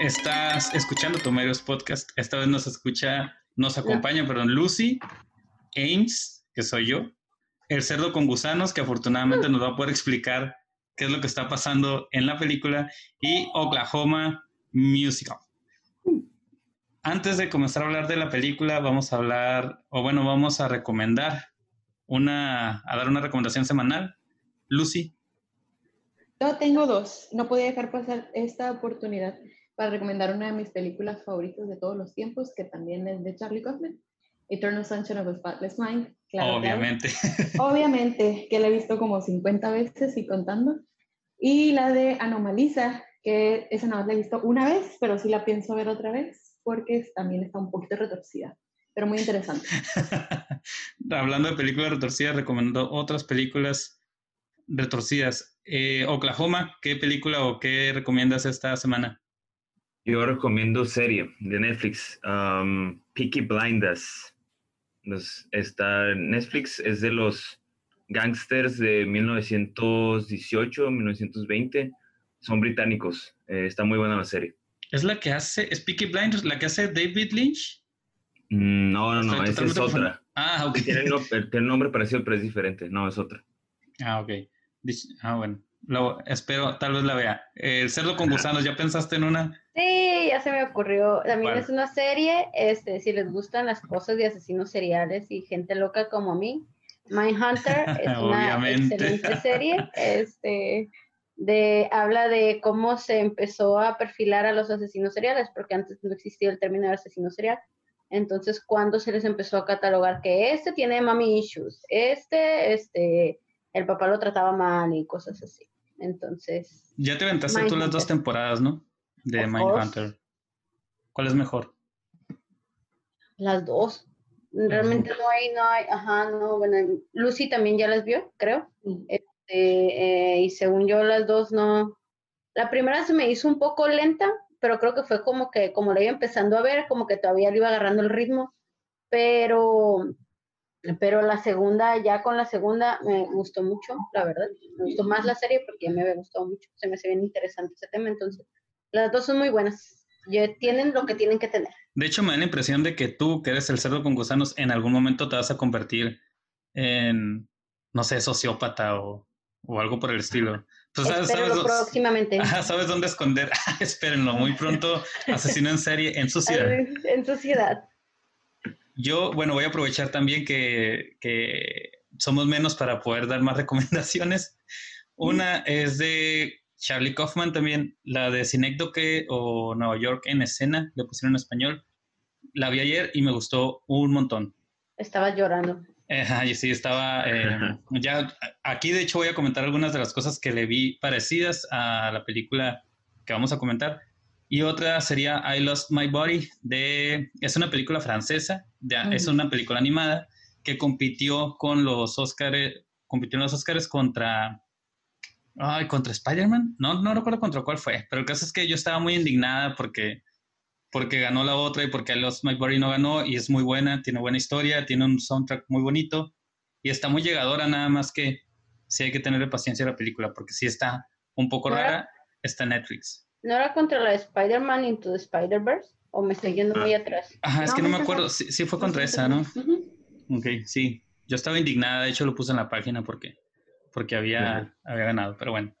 Estás escuchando Tomerios Podcast. Esta vez nos escucha, nos acompaña, perdón, Lucy, Ames, que soy yo, el cerdo con gusanos, que afortunadamente nos va a poder explicar qué es lo que está pasando en la película, y Oklahoma Musical. Antes de comenzar a hablar de la película, vamos a hablar, o bueno, vamos a recomendar una, a dar una recomendación semanal. Lucy. Yo tengo dos. No podía dejar pasar esta oportunidad para recomendar una de mis películas favoritas de todos los tiempos, que también es de Charlie Kaufman, Eternal Sunshine of a Spotless Mind. obviamente. obviamente, que la he visto como 50 veces y contando. Y la de Anomalisa, que esa más la he visto una vez, pero sí la pienso ver otra vez, porque también está un poquito retorcida, pero muy interesante. Hablando de películas retorcidas, recomiendo otras películas retorcidas. Eh, Oklahoma, ¿qué película o qué recomiendas esta semana? Yo recomiendo serie de Netflix, um, Peaky Blinders. está Netflix es de los gangsters de 1918, 1920. Son británicos. Eh, está muy buena la serie. ¿Es la que hace, es Peaky Blinders, la que hace David Lynch? Mm, no, no, no, esa es otra. Ah, ok. Tiene, tiene un nombre parecido, pero es diferente. No, es otra. Ah, ok. Ah, bueno. Lo, espero, tal vez la vea. El cerdo con gusanos, ¿ya pensaste en una? Sí, ya se me ocurrió. También es una serie, este, si les gustan las cosas de asesinos seriales y gente loca como a mí, Mindhunter es una excelente serie. Este, de, habla de cómo se empezó a perfilar a los asesinos seriales, porque antes no existía el término de asesino serial. Entonces, cuando se les empezó a catalogar que este tiene mami issues, este, este, el papá lo trataba mal y cosas así. Entonces. Ya te aventaste tú las dos temporadas, ¿no? De Mindhunter. ¿Cuál es mejor? Las dos. Realmente no hay, no hay, ajá, no, bueno, Lucy también ya las vio, creo. Este, eh, y según yo, las dos no. La primera se me hizo un poco lenta, pero creo que fue como que, como la iba empezando a ver, como que todavía le iba agarrando el ritmo. Pero pero la segunda, ya con la segunda, me gustó mucho, la verdad. Me gustó más la serie porque me había gustado mucho. Se me hace bien interesante ese tema. Entonces, las dos son muy buenas. tienen lo que tienen que tener. De hecho, me da la impresión de que tú, que eres el cerdo con gusanos, en algún momento te vas a convertir en, no sé, sociópata o, o algo por el estilo. sabes, próximamente. sabes dónde esconder. Espérenlo, muy pronto, asesino en serie en sociedad. En sociedad. Yo, bueno, voy a aprovechar también que, somos menos para poder dar más recomendaciones. Una es de Charlie Kaufman también, la de Cinécdoque o Nueva York en escena, le pusieron en español. La vi ayer y me gustó un montón. Estaba llorando. Ajá, sí, estaba. Eh, ya, aquí de hecho voy a comentar algunas de las cosas que le vi parecidas a la película que vamos a comentar. Y otra sería I Lost My Body, de, es una película francesa, es una película animada que compitió con los Oscars, compitió en los Oscars contra, ay, contra Spider-Man, no, no recuerdo contra cuál fue, pero el caso es que yo estaba muy indignada porque, porque ganó la otra y porque I Lost My Body no ganó y es muy buena, tiene buena historia, tiene un soundtrack muy bonito y está muy llegadora, nada más que sí hay que tener paciencia a la película porque sí está un poco rara, está en Netflix. ¿No era contra la Spider-Man Into the Spider-Verse? ¿O me estoy yendo muy atrás? Ajá, es que no me acuerdo. Sí, fue contra esa, ¿no? Ok, sí. Yo estaba indignada, de hecho lo puse en la página porque, porque había, había ganado, pero bueno.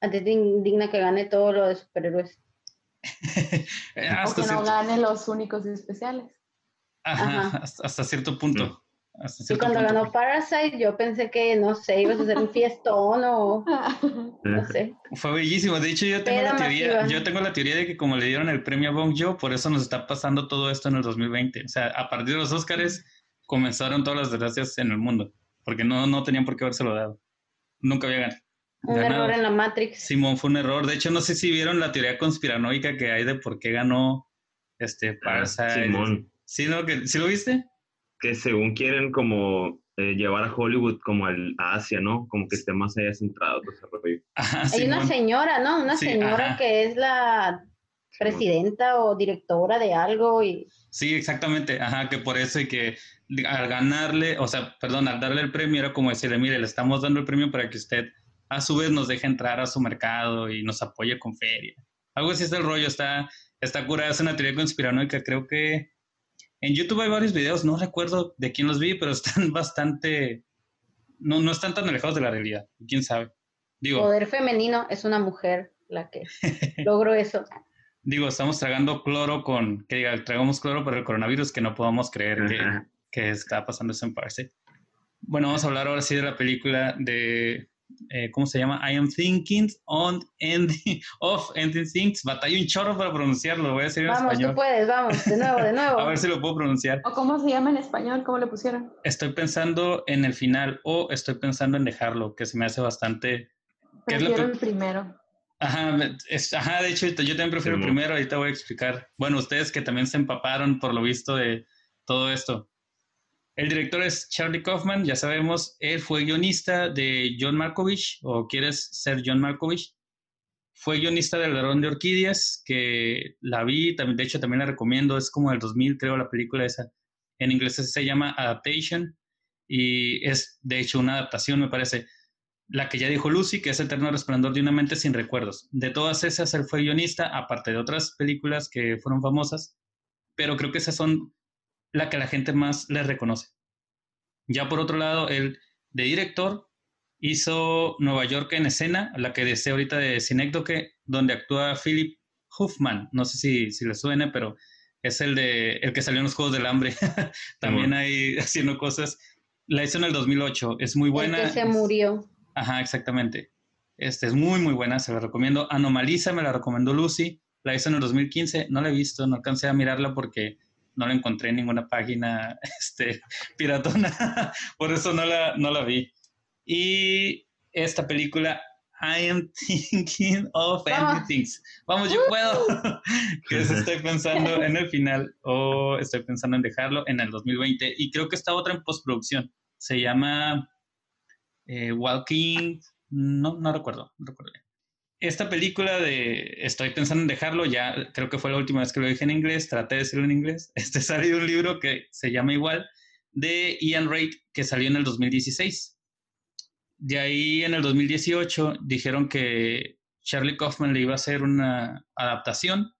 ¿A ti te indigna que gane todo lo de superhéroes? o que no gane los únicos especiales. Ajá, Hasta, cierto punto. Y cuando ganó Parasite, yo pensé que, no sé, ibas a hacer un fiestón o no sé. Fue bellísimo. De hecho, yo tengo, la teoría, yo tengo la teoría de que como le dieron el premio a Bong Joon, por eso nos está pasando todo esto en el 2020. O sea, a partir de los Oscars comenzaron todas las desgracias en el mundo, porque no, no tenían por qué habérselo dado. Nunca había ganado. Un error en la Matrix. Simón, fue un error. De hecho, no sé si vieron la teoría conspiranoica que hay de por qué ganó este ah, Parasite. Simón. ¿Sí, no? ¿Sí lo viste? que según quieren como eh, llevar a Hollywood como al, a Asia, ¿no? Como que esté más allá centrado Hay una señora, ¿no? Una señora que es la presidenta o directora de algo y... Sí, exactamente, ajá, que por eso y que al ganarle, o sea, perdón, al darle el premio era como decirle, mire, le estamos dando el premio para que usted a su vez nos deje entrar a su mercado y nos apoye con feria. Algo así es el rollo, está, está curada, es una teoría conspiranoica. Creo que en YouTube hay varios videos, no recuerdo de quién los vi, pero están bastante, no, no están tan alejados de la realidad, quién sabe. Digo, Poder femenino es una mujer la que logró eso. Digo, estamos tragando cloro con, que diga, tragamos cloro para el coronavirus, que no podamos creer que, que, está pasando eso en Parse. Bueno, vamos a hablar ahora sí de la película de eh, ¿cómo se llama? I am thinking on ending, of ending things. Batalla un chorro para pronunciarlo, voy a decir en vamos, español. Vamos, tú puedes, vamos, de nuevo, de nuevo. a ver si lo puedo pronunciar. ¿O cómo se llama en español? ¿Cómo le pusieron? Estoy pensando en el final o estoy pensando en dejarlo, que se me hace bastante... Prefiero el primero. Ajá, ajá, de hecho, yo también prefiero el primero, ahorita voy a explicar. Bueno, ustedes que también se empaparon por lo visto de todo esto. El director es Charlie Kaufman, ya sabemos, él fue guionista de John Markovich, o quieres ser John Markovich. Fue guionista del Ladrón de Orquídeas, que la vi, también, de hecho también la recomiendo, es como del 2000 creo la película esa. En inglés se llama Adaptation y es de hecho una adaptación, me parece. La que ya dijo Lucy, que es Eterno Resplandor de una mente sin recuerdos. De todas esas, él fue guionista, aparte de otras películas que fueron famosas, pero creo que esas son la que la gente más le reconoce. Ya por otro lado, el de director hizo Nueva York en escena, la que decía ahorita de Cinécdoque, donde actúa Philip Huffman. No sé si, si le suene, pero es el de el que salió en los Juegos del Hambre. También ahí haciendo cosas. La hizo en el 2008. Es muy buena. El que se murió. Ajá, exactamente. Este es muy, muy buena. Se la recomiendo. Anomaliza me la recomendó Lucy. La hizo en el 2015. No la he visto, no alcancé a mirarla porque no la encontré en ninguna página este, piratona, por eso no la, no la vi. Y esta película, I am thinking of ending things. Vamos, yo puedo. que estoy pensando en el final o estoy pensando en dejarlo en el 2020. Y creo que está otra en postproducción. Se llama eh, Walking. No, no recuerdo, no recuerdo esta película de estoy pensando en dejarlo, ya creo que fue la última vez que lo dije en inglés, traté de decirlo en inglés. Este salió un libro que se llama igual de Ian Reid que salió en el 2016. De ahí en el 2018 dijeron que Charlie Kaufman le iba a hacer una adaptación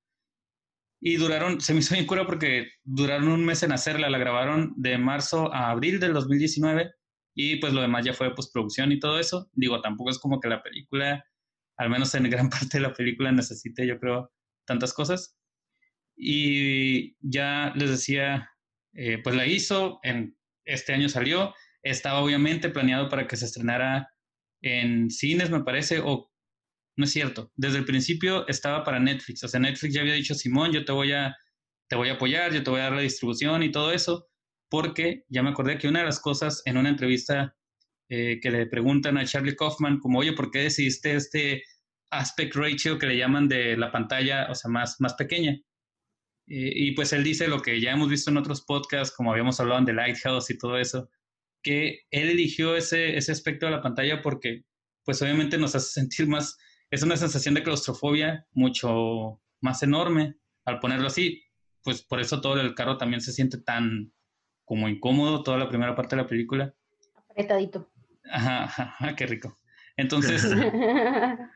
y duraron, se me hizo bien cura porque duraron un mes en hacerla, la grabaron de marzo a abril del 2019 y pues lo demás ya fue postproducción y todo eso. Digo, tampoco es como que la película al menos en gran parte de la película necesite, yo creo, tantas cosas. Y ya les decía, eh, pues la hizo, en este año salió, estaba obviamente planeado para que se estrenara en cines, me parece, o no es cierto, desde el principio estaba para Netflix, o sea, Netflix ya había dicho, Simón, yo te voy a, te voy a apoyar, yo te voy a dar la distribución y todo eso, porque ya me acordé que una de las cosas en una entrevista eh, que le preguntan a Charlie Kaufman, como, oye, ¿por qué decidiste este aspect ratio que le llaman de la pantalla, o sea, más, más pequeña? y pues él dice lo que ya hemos visto en otros podcasts, como habíamos hablado The Lighthouse y todo eso, que él eligió ese, ese aspecto de la pantalla porque, pues obviamente nos hace sentir más, es una sensación de claustrofobia mucho más enorme al ponerlo así. Pues por eso todo el carro también se siente tan como incómodo, toda la primera parte de la película. Apretadito. Ajá, ajá, qué rico. Entonces,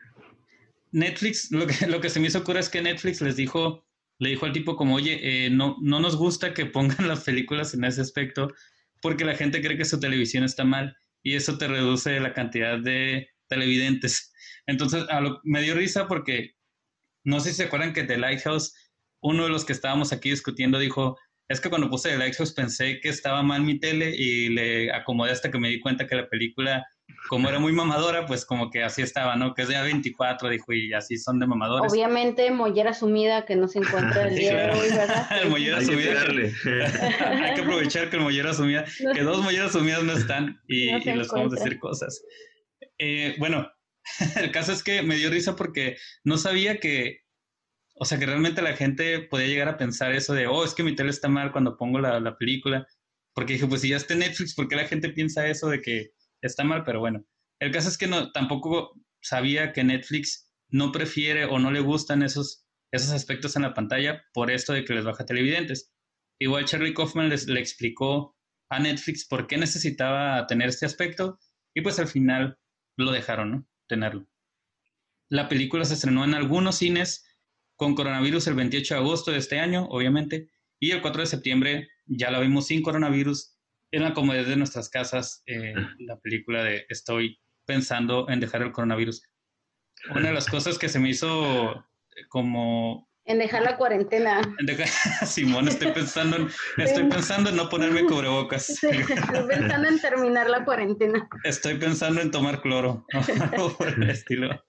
Netflix, lo que, lo que se me hizo cura es que Netflix les dijo, le dijo al tipo como, oye, eh, no, no nos gusta que pongan las películas en ese aspecto porque la gente cree que su televisión está mal y eso te reduce la cantidad de televidentes. Entonces, me dio risa porque no sé si se acuerdan que The Lighthouse, uno de los que estábamos aquí discutiendo, dijo, es que cuando puse The Lighthouse pensé que estaba mal mi tele y le acomodé hasta que me di cuenta que la película, como era muy mamadora, pues como que así estaba, ¿no? Que es de 24, dijo, y así son de mamadores. Obviamente, mollera sumida que no se encuentra el día de hoy, ¿verdad? el mollera sumida. Hay que aprovechar que el mollera sumida, que dos molleras sumidas no están y, y les vamos a decir cosas. Eh, bueno, el caso es que me dio risa porque no sabía que o sea, que realmente la gente podía llegar a pensar eso de, oh, es que mi tele está mal cuando pongo la, película. Porque dije, pues si ya está Netflix, ¿por qué la gente piensa eso de que está mal? Pero bueno, el caso es que no, tampoco sabía que Netflix no prefiere o no le gustan esos, esos aspectos en la pantalla por esto de que les baja televidentes. Igual Charlie Kaufman les, le explicó a Netflix por qué necesitaba tener este aspecto y pues al final lo dejaron, ¿no? Tenerlo. La película se estrenó en algunos cines con coronavirus el 28 de agosto de este año, obviamente, y el 4 de septiembre ya la vimos sin coronavirus en la comodidad de nuestras casas, eh, la película de Estoy pensando en dejar el coronavirus. Una de las cosas que se me hizo como en dejar la cuarentena. Simón, estoy pensando, en, estoy pensando en no ponerme cubrebocas. estoy pensando en terminar la cuarentena. Estoy pensando en tomar cloro. por el estilo.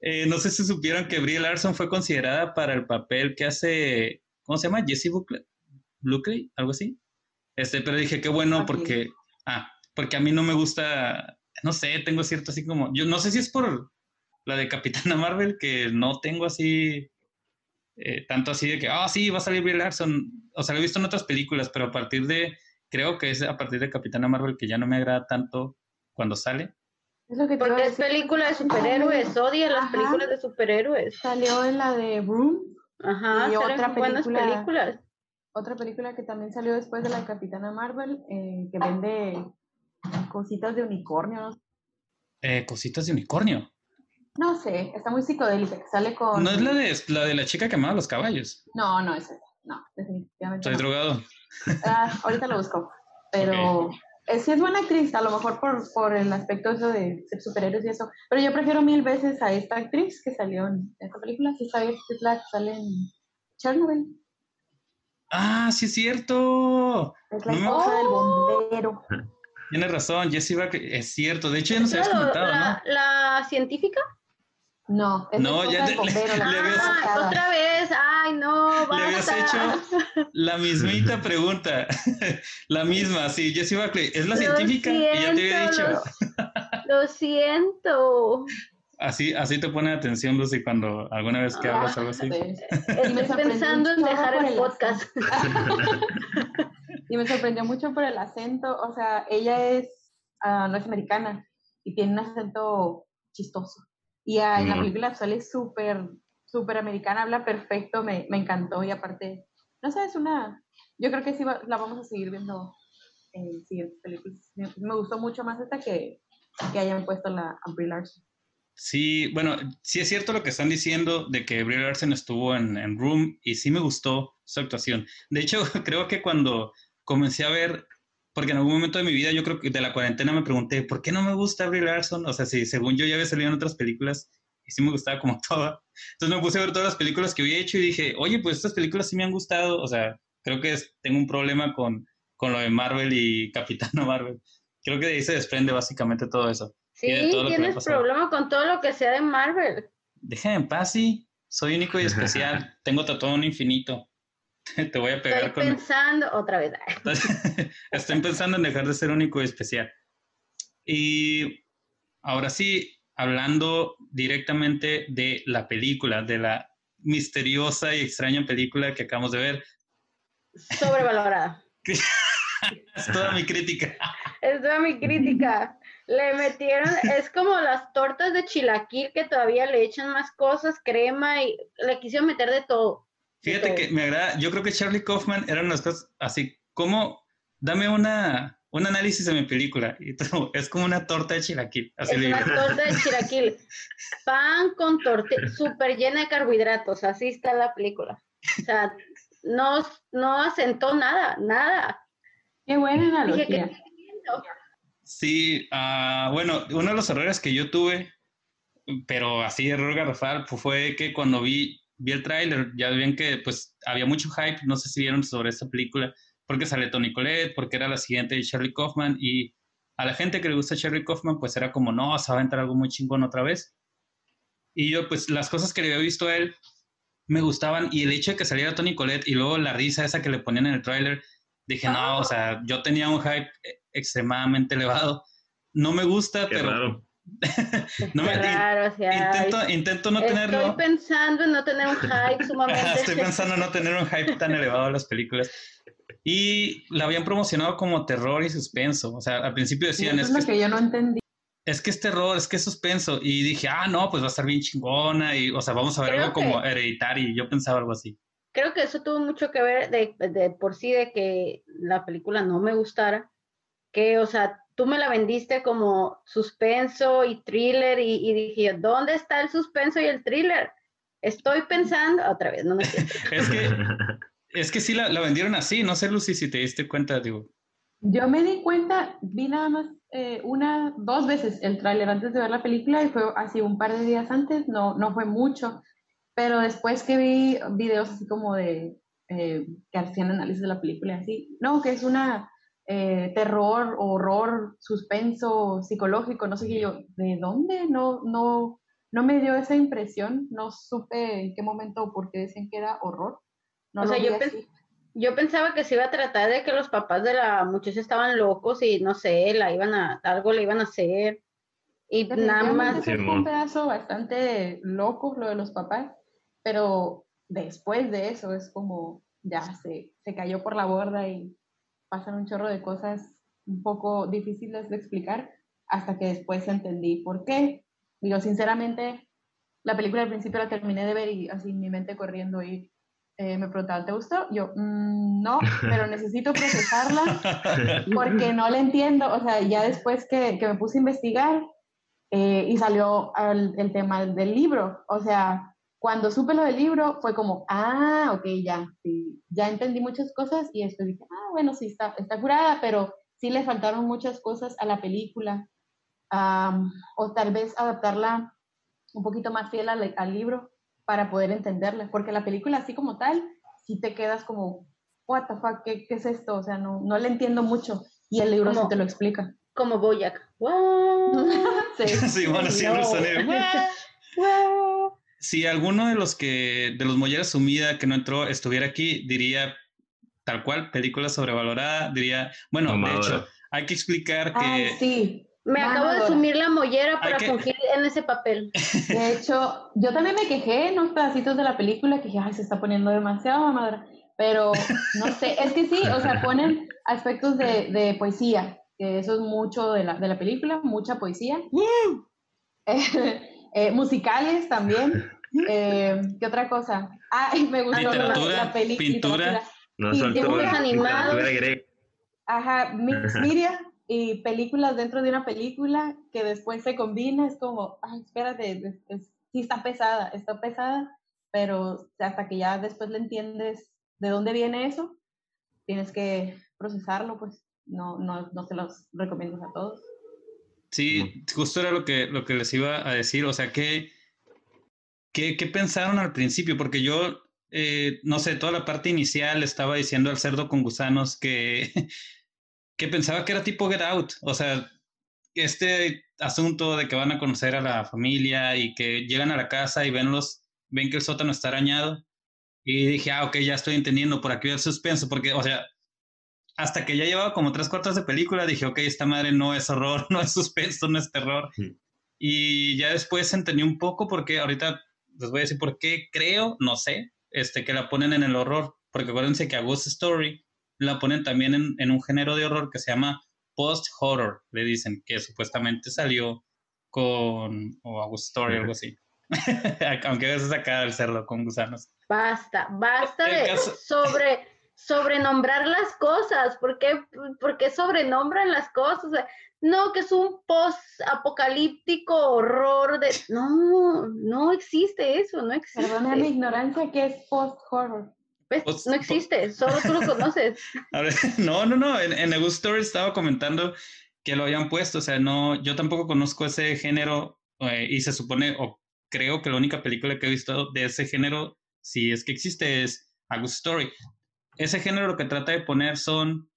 Eh, no sé si supieron que Brie Larson fue considerada para el papel que hace, ¿cómo se llama? Jessie Buckley, algo así. Este, pero dije qué bueno porque, ah, porque a mí no me gusta, no sé, tengo cierto así como, yo no sé si es por la de Capitana Marvel que no tengo así eh, tanto así de que, ah, sí, va a salir Brie Larson. O sea, lo he visto en otras películas, pero a partir de, creo que es a partir de Capitana Marvel que ya no me agrada tanto cuando sale. Es lo que Porque es película de superhéroes, odia las películas de superhéroes. Salió en la de Room. Ajá, y otra buenas películas. Otra película que también salió después de la Capitana Marvel, eh, que vende cositas de unicornio. Eh, cositas de unicornio. No sé, está muy psicodélica, sale con... ¿No es la de la, de la chica que amaba los caballos? No, no es esa, no, definitivamente Estoy drogado. Ah, ahorita lo busco, pero sí es buena actriz, a lo mejor por, por el aspecto eso de ser superhéroes y eso, pero yo prefiero mil veces a esta actriz que salió en esta película, si sabes que es la que sale en Chernobyl. Ah, sí es cierto. Es la esposa del bombero. Tienes razón, Jessie es cierto. De hecho, ya nos habías comentado, ¿no? ¿La científica? No, es no, ya le, ah, otra vez, ay no, basta. Le habías hecho la mismita pregunta, la misma, sí, Jessie Buckley, es la científica y ya te había dicho. Lo, siento. Así, así te pone atención, Lucy, cuando alguna vez que hablas algo así. Estoy pensando en dejar el podcast. y me sorprendió mucho por el acento, o sea, ella es, uh, no es americana y tiene un acento chistoso. Y en la película sale súper, súper americana, habla perfecto, me, me, encantó y aparte, no sé, es una, yo creo que sí la vamos a seguir viendo en siguientes películas. Me, gustó mucho más esta que, que hayan puesto la Brie Larson. Sí, bueno, sí es cierto lo que están diciendo de que Brie Larson estuvo en, en, Room y sí me gustó su actuación. De hecho, creo que cuando comencé a ver porque en algún momento de mi vida, yo creo que de la cuarentena me pregunté, ¿por qué no me gusta Brie Larson? O sea, si según yo ya había salido en otras películas y sí me gustaba como toda. Entonces me puse a ver todas las películas que había hecho y dije, oye, pues estas películas sí me han gustado. O sea, creo que tengo un problema con, con lo de Marvel y Capitano Marvel. Creo que de ahí se desprende básicamente todo eso. Sí, tienes problema con todo lo que sea de Marvel. Déjame en paz, sí. Soy único y especial. tengo tatuado un infinito. Te voy a pegar Estoy pensando otra vez. Estoy pensando en dejar de ser único y especial. Y ahora sí, hablando directamente de la película, de la misteriosa y extraña película que acabamos de ver. Sobrevalorada. es toda mi crítica. Es toda mi crítica. Le metieron, es como las tortas de chilaquil que todavía le echan más cosas, crema y le quisieron meter de todo. Fíjate que me agrada, yo creo que Charlie Kaufman eran unas cosas así, como, dame una, un análisis de mi película, y es como una torta de chilaquil. Así es una torta de chilaquil, pan con tortilla, súper llena de carbohidratos, así está la película. O sea, no, no asentó nada, nada. Qué buena analogía. Sí, uh, bueno, uno de los errores que yo tuve, pero así error garrafal, fue que cuando vi vi el tráiler, ya ven que pues había mucho hype, no sé si vieron sobre esta película, porque sale Tony Collette, porque era la siguiente de Charlie Kaufman y a la gente que le gusta Charlie Kaufman pues era como, no, se va a entrar algo muy chingón otra vez. Y yo pues las cosas que le había visto a él me gustaban y el hecho de que saliera Tony Collette y luego la risa esa que le ponían en el tráiler, dije, no, o sea, yo tenía un hype extremadamente elevado. No me gusta, pero no me, claro, intento, intento no tenerlo. Estoy pensando en no tener un hype sumamente. estoy pensando en no tener un hype tan elevado a las películas. Y la habían promocionado como terror y suspenso. O sea, al principio decían. es, lo que, yo no entendí. Es que es terror, es que es suspenso. Y dije, ah, no, pues va a estar bien chingona. Y, o sea, vamos a ver algo como hereditario. Yo pensaba algo así. Creo que eso tuvo mucho que ver de, de por sí de que la película no me gustara. Que, o sea, tú me la vendiste como suspenso y thriller y, dije, ¿dónde está el suspenso y el thriller? Estoy pensando, otra vez, no me Es que, es que sí la, la, vendieron así, no sé, Lucy, si te diste cuenta, digo. Yo me di cuenta, vi nada más eh, una, dos veces el tráiler antes de ver la película y fue así un par de días antes, no, no fue mucho, pero después que vi videos así como de eh, que hacían análisis de la película, así, no, que es una eh, terror, horror, suspenso, psicológico, no sé qué yo, ¿de dónde? No, no, no me dio esa impresión, no supe en qué momento o por qué decían que era horror. No o sea, yo, yo pensaba que se iba a tratar de que los papás de la muchacha estaban locos y no sé, la iban a, algo le iban a hacer. Y nada más. Es un pedazo bastante loco lo de los papás, pero después de eso es como ya se, se cayó por la borda y pasan un chorro de cosas un poco difíciles de explicar hasta que después entendí por qué. Digo, sinceramente, la película al principio la terminé de ver y así mi mente corriendo y eh, me preguntaban, ¿te gustó? Yo, mm, no, pero necesito procesarla porque no la entiendo. O sea, ya después que, que me puse a investigar eh, y salió el, el, tema del libro, o sea, cuando supe lo del libro fue como, ah, ok, ya, sí, ya entendí muchas cosas y después dije, ah, bueno, sí, está, está curada, pero sí le faltaron muchas cosas a la película. o tal vez adaptarla un poquito más fiel al, al libro para poder entenderla, porque la película así como tal, si te quedas como, what the fuck, ¿qué, qué es esto? O sea, no, no le entiendo mucho y el libro sí te lo explica. Como Boyac. sí, sí, bueno, sí, Si alguno de los que, de los Mollera Sumida que no entró estuviera aquí, diría tal cual, película sobrevalorada, diría, bueno, de hecho, hay que explicar que... sí. Me acabo de sumir la mollera para fungir en ese papel. De hecho, yo también me quejé en unos pedacitos de la película que dije, ay, se está poniendo demasiado madre. Pero no sé, es que sí, o sea, ponen aspectos de, de poesía, que eso es mucho de la, de la película, mucha poesía. eh, musicales también. Eh, ¿Qué otra cosa? Ah, me gustó la, la película. Pintura. No, dibujos animados. Ajá, mix media y películas dentro de una película que después se combina, es como, ay, espérate, sí está pesada, está pesada, pero hasta que ya después le entiendes de dónde viene eso, tienes que procesarlo, pues no, no, no se los recomiendo a todos. Sí, justo era lo que, lo que les iba a decir, o sea, ¿qué, qué, qué pensaron al principio? Porque yo, eh, no sé, toda la parte inicial estaba diciendo al cerdo con gusanos que que pensaba que era tipo Get Out, o sea, este asunto de que van a conocer a la familia y que llegan a la casa y ven los, ven que el sótano está arañado y dije, ah, ok, ya estoy entendiendo por aquí el suspenso, porque, o sea, hasta que ya llevaba como tres cuartos de película, dije, ok, esta madre no es horror, no es suspenso, no es terror. Y ya después entendí un poco porque ahorita les voy a decir por qué creo, no sé, este, que la ponen en el horror, porque acuérdense que a Ghost Story la ponen también en, un género de horror que se llama post-horror, le dicen, que supuestamente salió con, o August Story, algo así. Aunque a veces acá el cerdo con gusanos. Basta, basta de sobre, sobrenombrar las cosas. ¿Por qué, ¿Por qué sobrenombran las cosas? No, que es un post-apocalíptico horror de... No, no existe eso, no existe. Perdona mi ignorancia, ¿qué es post-horror? Pues, no existe, solo tú lo conoces. no, no, no, en, en The Good Story estaba comentando que lo habían puesto, o sea, no, yo tampoco conozco ese género eh, y se supone, o creo que la única película que he visto de ese género, si es que existe, es A Good Story. Ese género lo que trata de poner son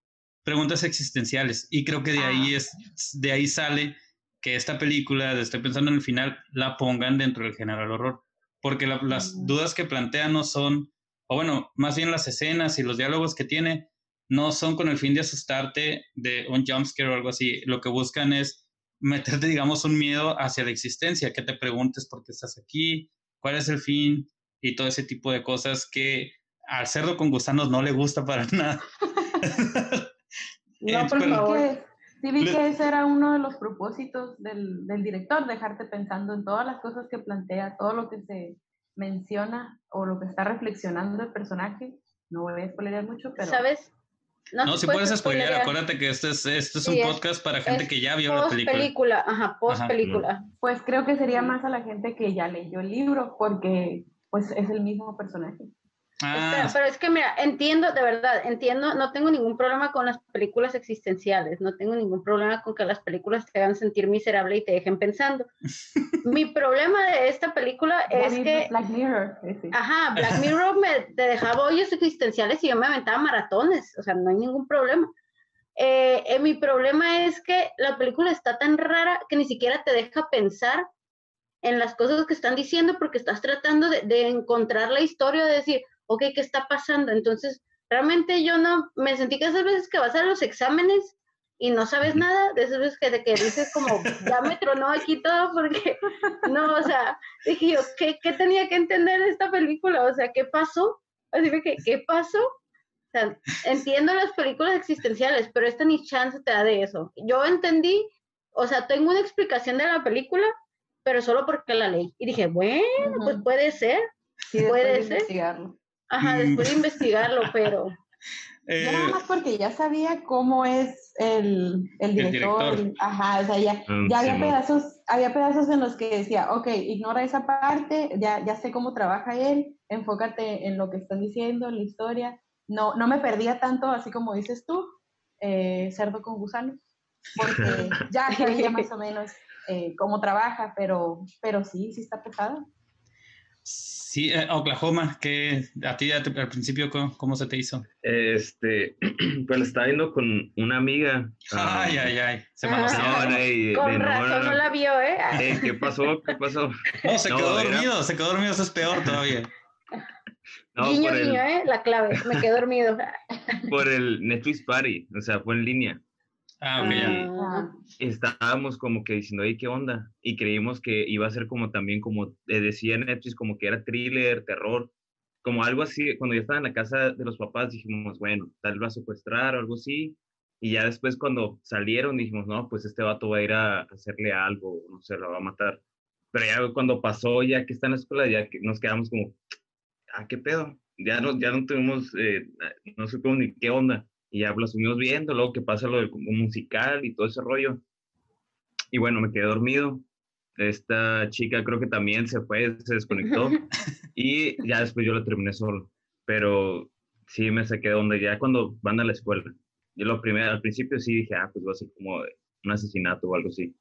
preguntas existenciales y creo que de ahí ah. es, de ahí sale que esta película, estoy pensando en el final, la pongan dentro del género del horror, porque las mm. dudas que plantea no son o bueno, más bien las escenas y los diálogos que tiene, no son con el fin de asustarte de un jumpscare o algo así. Lo que buscan es meterte, digamos, un miedo hacia la existencia, que te preguntes por qué estás aquí, cuál es el fin y todo ese tipo de cosas que al cerdo con gusanos no le gusta para nada. no, porque sí vi que ese era uno de los propósitos del, del director, dejarte pensando en todas las cosas que plantea, todo lo que se menciona o lo que está reflexionando el personaje. No voy a spoilear mucho, pero... ¿Sabes? No, si puedes spoilear, acuérdate que este es, este es un podcast para gente que ya vio la película. película, ajá, post película. Pues creo que sería más a la gente que ya leyó el libro, porque pues es el mismo personaje. Ah. pero es que mira, entiendo, de verdad, entiendo, no tengo ningún problema con las películas existenciales, no tengo ningún problema con que las películas te hagan sentir miserable y te dejen pensando. Mi problema de esta película es que... Black Mirror. Ajá, Black Mirror me te dejaba hoyos existenciales y yo me aventaba maratones, o sea, no hay ningún problema. Eh, eh, mi problema es que la película está tan rara que ni siquiera te deja pensar en las cosas que están diciendo porque estás tratando de, de encontrar la historia, de decir, ok, ¿qué está pasando? Entonces, realmente yo no, me sentí que esas veces que vas a los exámenes y no sabes nada, de esas veces que, de que dices como, ya me tronó aquí todo porque, no, o sea, dije yo, ¿qué, ¿qué, tenía que entender de esta película? O sea, ¿qué pasó? Así que, ¿qué pasó? O sea, entiendo las películas existenciales, pero esta ni chance te da de eso. Yo entendí, o sea, tengo una explicación de la película, pero solo porque la leí. Y dije, bueno, pues puede ser, puede ser. Ajá, después de investigarlo, pero... Eh, nada más porque ya sabía cómo es el, el, director, Ajá, o sea, ya, mm, ya había, pedazos, había pedazos en los que decía, ok, ignora esa parte, ya, ya sé cómo trabaja él, enfócate en lo que están diciendo, en la historia. No, no me perdía tanto, así como dices tú, eh, cerdo con gusanos, porque ya sabía más o menos eh, cómo trabaja, pero, pero sí, sí está pesada. Sí, eh, Oklahoma, que a ti al principio, ¿cómo, se te hizo? Este, pues estaba viendo con una amiga. Ay, ay, ay, se me Con razón no la vio, ¿eh? ¿eh? ¿Qué pasó? ¿Qué pasó? No, se quedó dormido, se quedó dormido, eso es peor todavía. No, guiño, guiño, ¿eh? La clave, me quedé dormido. Por el Netflix Party, o sea, fue en línea. Ah, ok. Ah. Estábamos como que diciendo, oye, ¿qué onda? Y creímos que iba a ser como también, como decía Netflix, como que era thriller, terror, como algo así. Cuando yo estaba en la casa de los papás dijimos, bueno, tal vez va a secuestrar o algo así. Y ya después cuando salieron dijimos, no, pues este vato va a ir a hacerle algo, no sé, lo va a matar. Pero ya cuando pasó, ya que está en la escuela, ya que nos quedamos como, ah, ¿qué pedo? Ya no, ya no tuvimos, eh, no supimos ni qué onda y ya lo estuvimos viendo, luego que pasa lo del musical y todo ese rollo. Y bueno, me quedé dormido. Esta chica creo que también se fue, se desconectó y ya después yo lo terminé solo. Pero sí me saqué de donde ya cuando van a la escuela. Yo lo primero, al principio sí dije, ah, pues va a ser como un asesinato o algo así.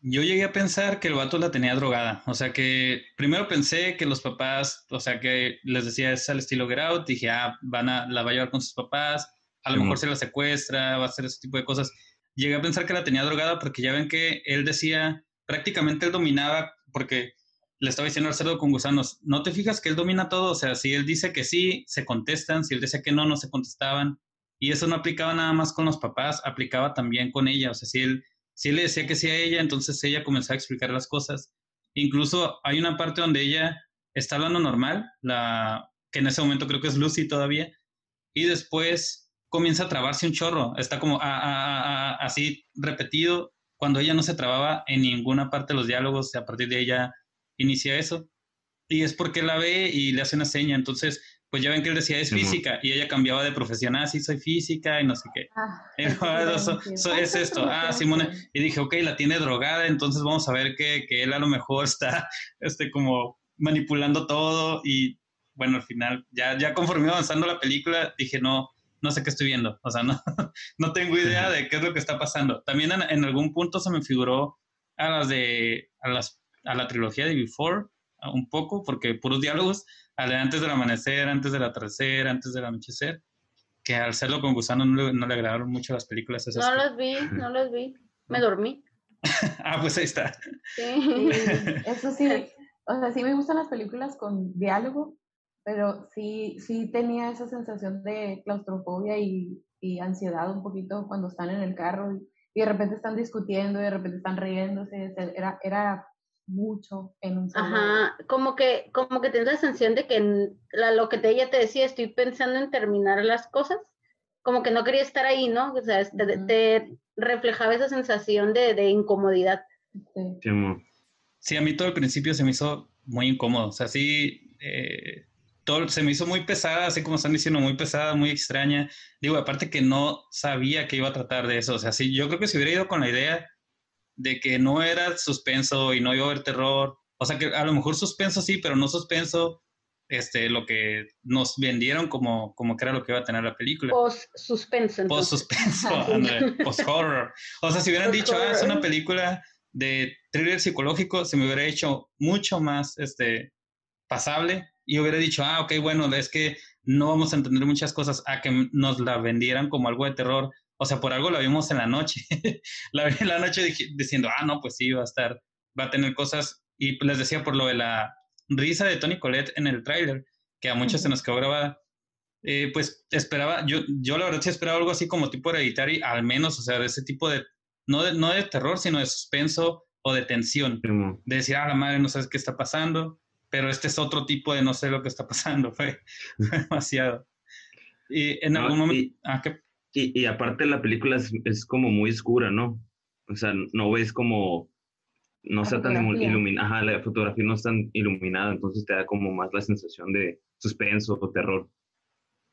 Yo llegué a pensar que el vato la tenía drogada. O sea que primero pensé que los papás, o sea que les decía es al estilo Get Out. Dije, ah, van a, la va a llevar con sus papás a lo mejor se la secuestra, va a hacer ese tipo de cosas. Llegué a pensar que la tenía drogada porque ya ven que él decía, prácticamente él dominaba, porque le estaba diciendo al cerdo con gusanos, no te fijas que él domina todo, o sea, si él dice que sí, se contestan, si él decía que no, no se contestaban. Y eso no aplicaba nada más con los papás, aplicaba también con ella, o sea, si él, si él le decía que sí a ella, entonces ella comenzó a explicar las cosas. Incluso hay una parte donde ella está hablando normal, la, que en ese momento creo que es Lucy todavía, y después comienza a trabarse un chorro, está como así repetido, cuando ella no se trababa en ninguna parte de los diálogos, a partir de ella inicia eso. Y es porque la ve y le hace una seña, entonces, pues ya ven que él decía es física y ella cambiaba de profesión, ah, sí, soy física y no sé qué. Ah, es esto, ah, Simone. Y dije, ok, la tiene drogada, entonces vamos a ver que, que él a lo mejor está, este, como manipulando todo y bueno, al final, ya, ya conforme avanzando la película, dije, no, no sé qué estoy viendo, o sea, no, no tengo idea de qué es lo que está pasando. También en, algún punto se me figuró a las de, a, las, a la trilogía de Before, un poco, porque puros diálogos, antes del amanecer, antes del atardecer, antes del anochecer, que al hacerlo con Gusano no le, agradaron mucho las películas. Esas no las vi, no las vi, me dormí. ah, pues ahí está. Sí, eso sí, o sea, sí me gustan las películas con diálogo, pero sí, sí tenía esa sensación de claustrofobia y, y ansiedad un poquito cuando están en el carro y, de repente están discutiendo y de repente están riéndose, era, era mucho en un solo Ajá, como que, como que tienes la sensación de que la, lo que te, ella te decía, estoy pensando en terminar las cosas, como que no quería estar ahí, ¿no? O sea, te, reflejaba esa sensación de, de incomodidad. Sí. sí. a mí todo el principio se me hizo muy incómodo, o sea, sí, eh, se me hizo muy pesada, así como están diciendo, muy pesada, muy extraña. Digo, aparte que no sabía que iba a tratar de eso. O sea, sí, yo creo que si hubiera ido con la idea de que no era suspenso y no iba a haber terror O sea que a lo mejor suspenso sí, pero no suspenso este, lo que nos vendieron como, como que era lo que iba a tener la película. Post-suspenso. Post-suspenso, post-horror. O sea, si hubieran dicho, ah, es una película de thriller psicológico, se me hubiera hecho mucho más este, pasable y hubiera dicho, ah, ok, bueno, es que no vamos a entender muchas cosas a que nos la vendieran como algo de terror. O sea, por algo la vimos en la noche. la vi en la noche diciendo, ah, no, pues sí, va a estar, va a tener cosas. Y les decía por lo de la risa de Tony Colette en el tráiler, que a muchos se nos quedó grabada. Eh, pues esperaba, yo, yo la verdad sí esperaba algo así como tipo hereditario, al menos, o sea, de ese tipo de, no de, no de terror, sino de suspenso o de tensión. De decir, ah, la madre no sabes qué está pasando pero este es otro tipo de no sé lo que está pasando, fue, demasiado. Y en algún momento... Y, ah, y, aparte la película es, como muy oscura, ¿no? O sea, no ves como... No está tan iluminada, Ajá, la fotografía no está tan iluminada, entonces te da como más la sensación de suspenso o terror.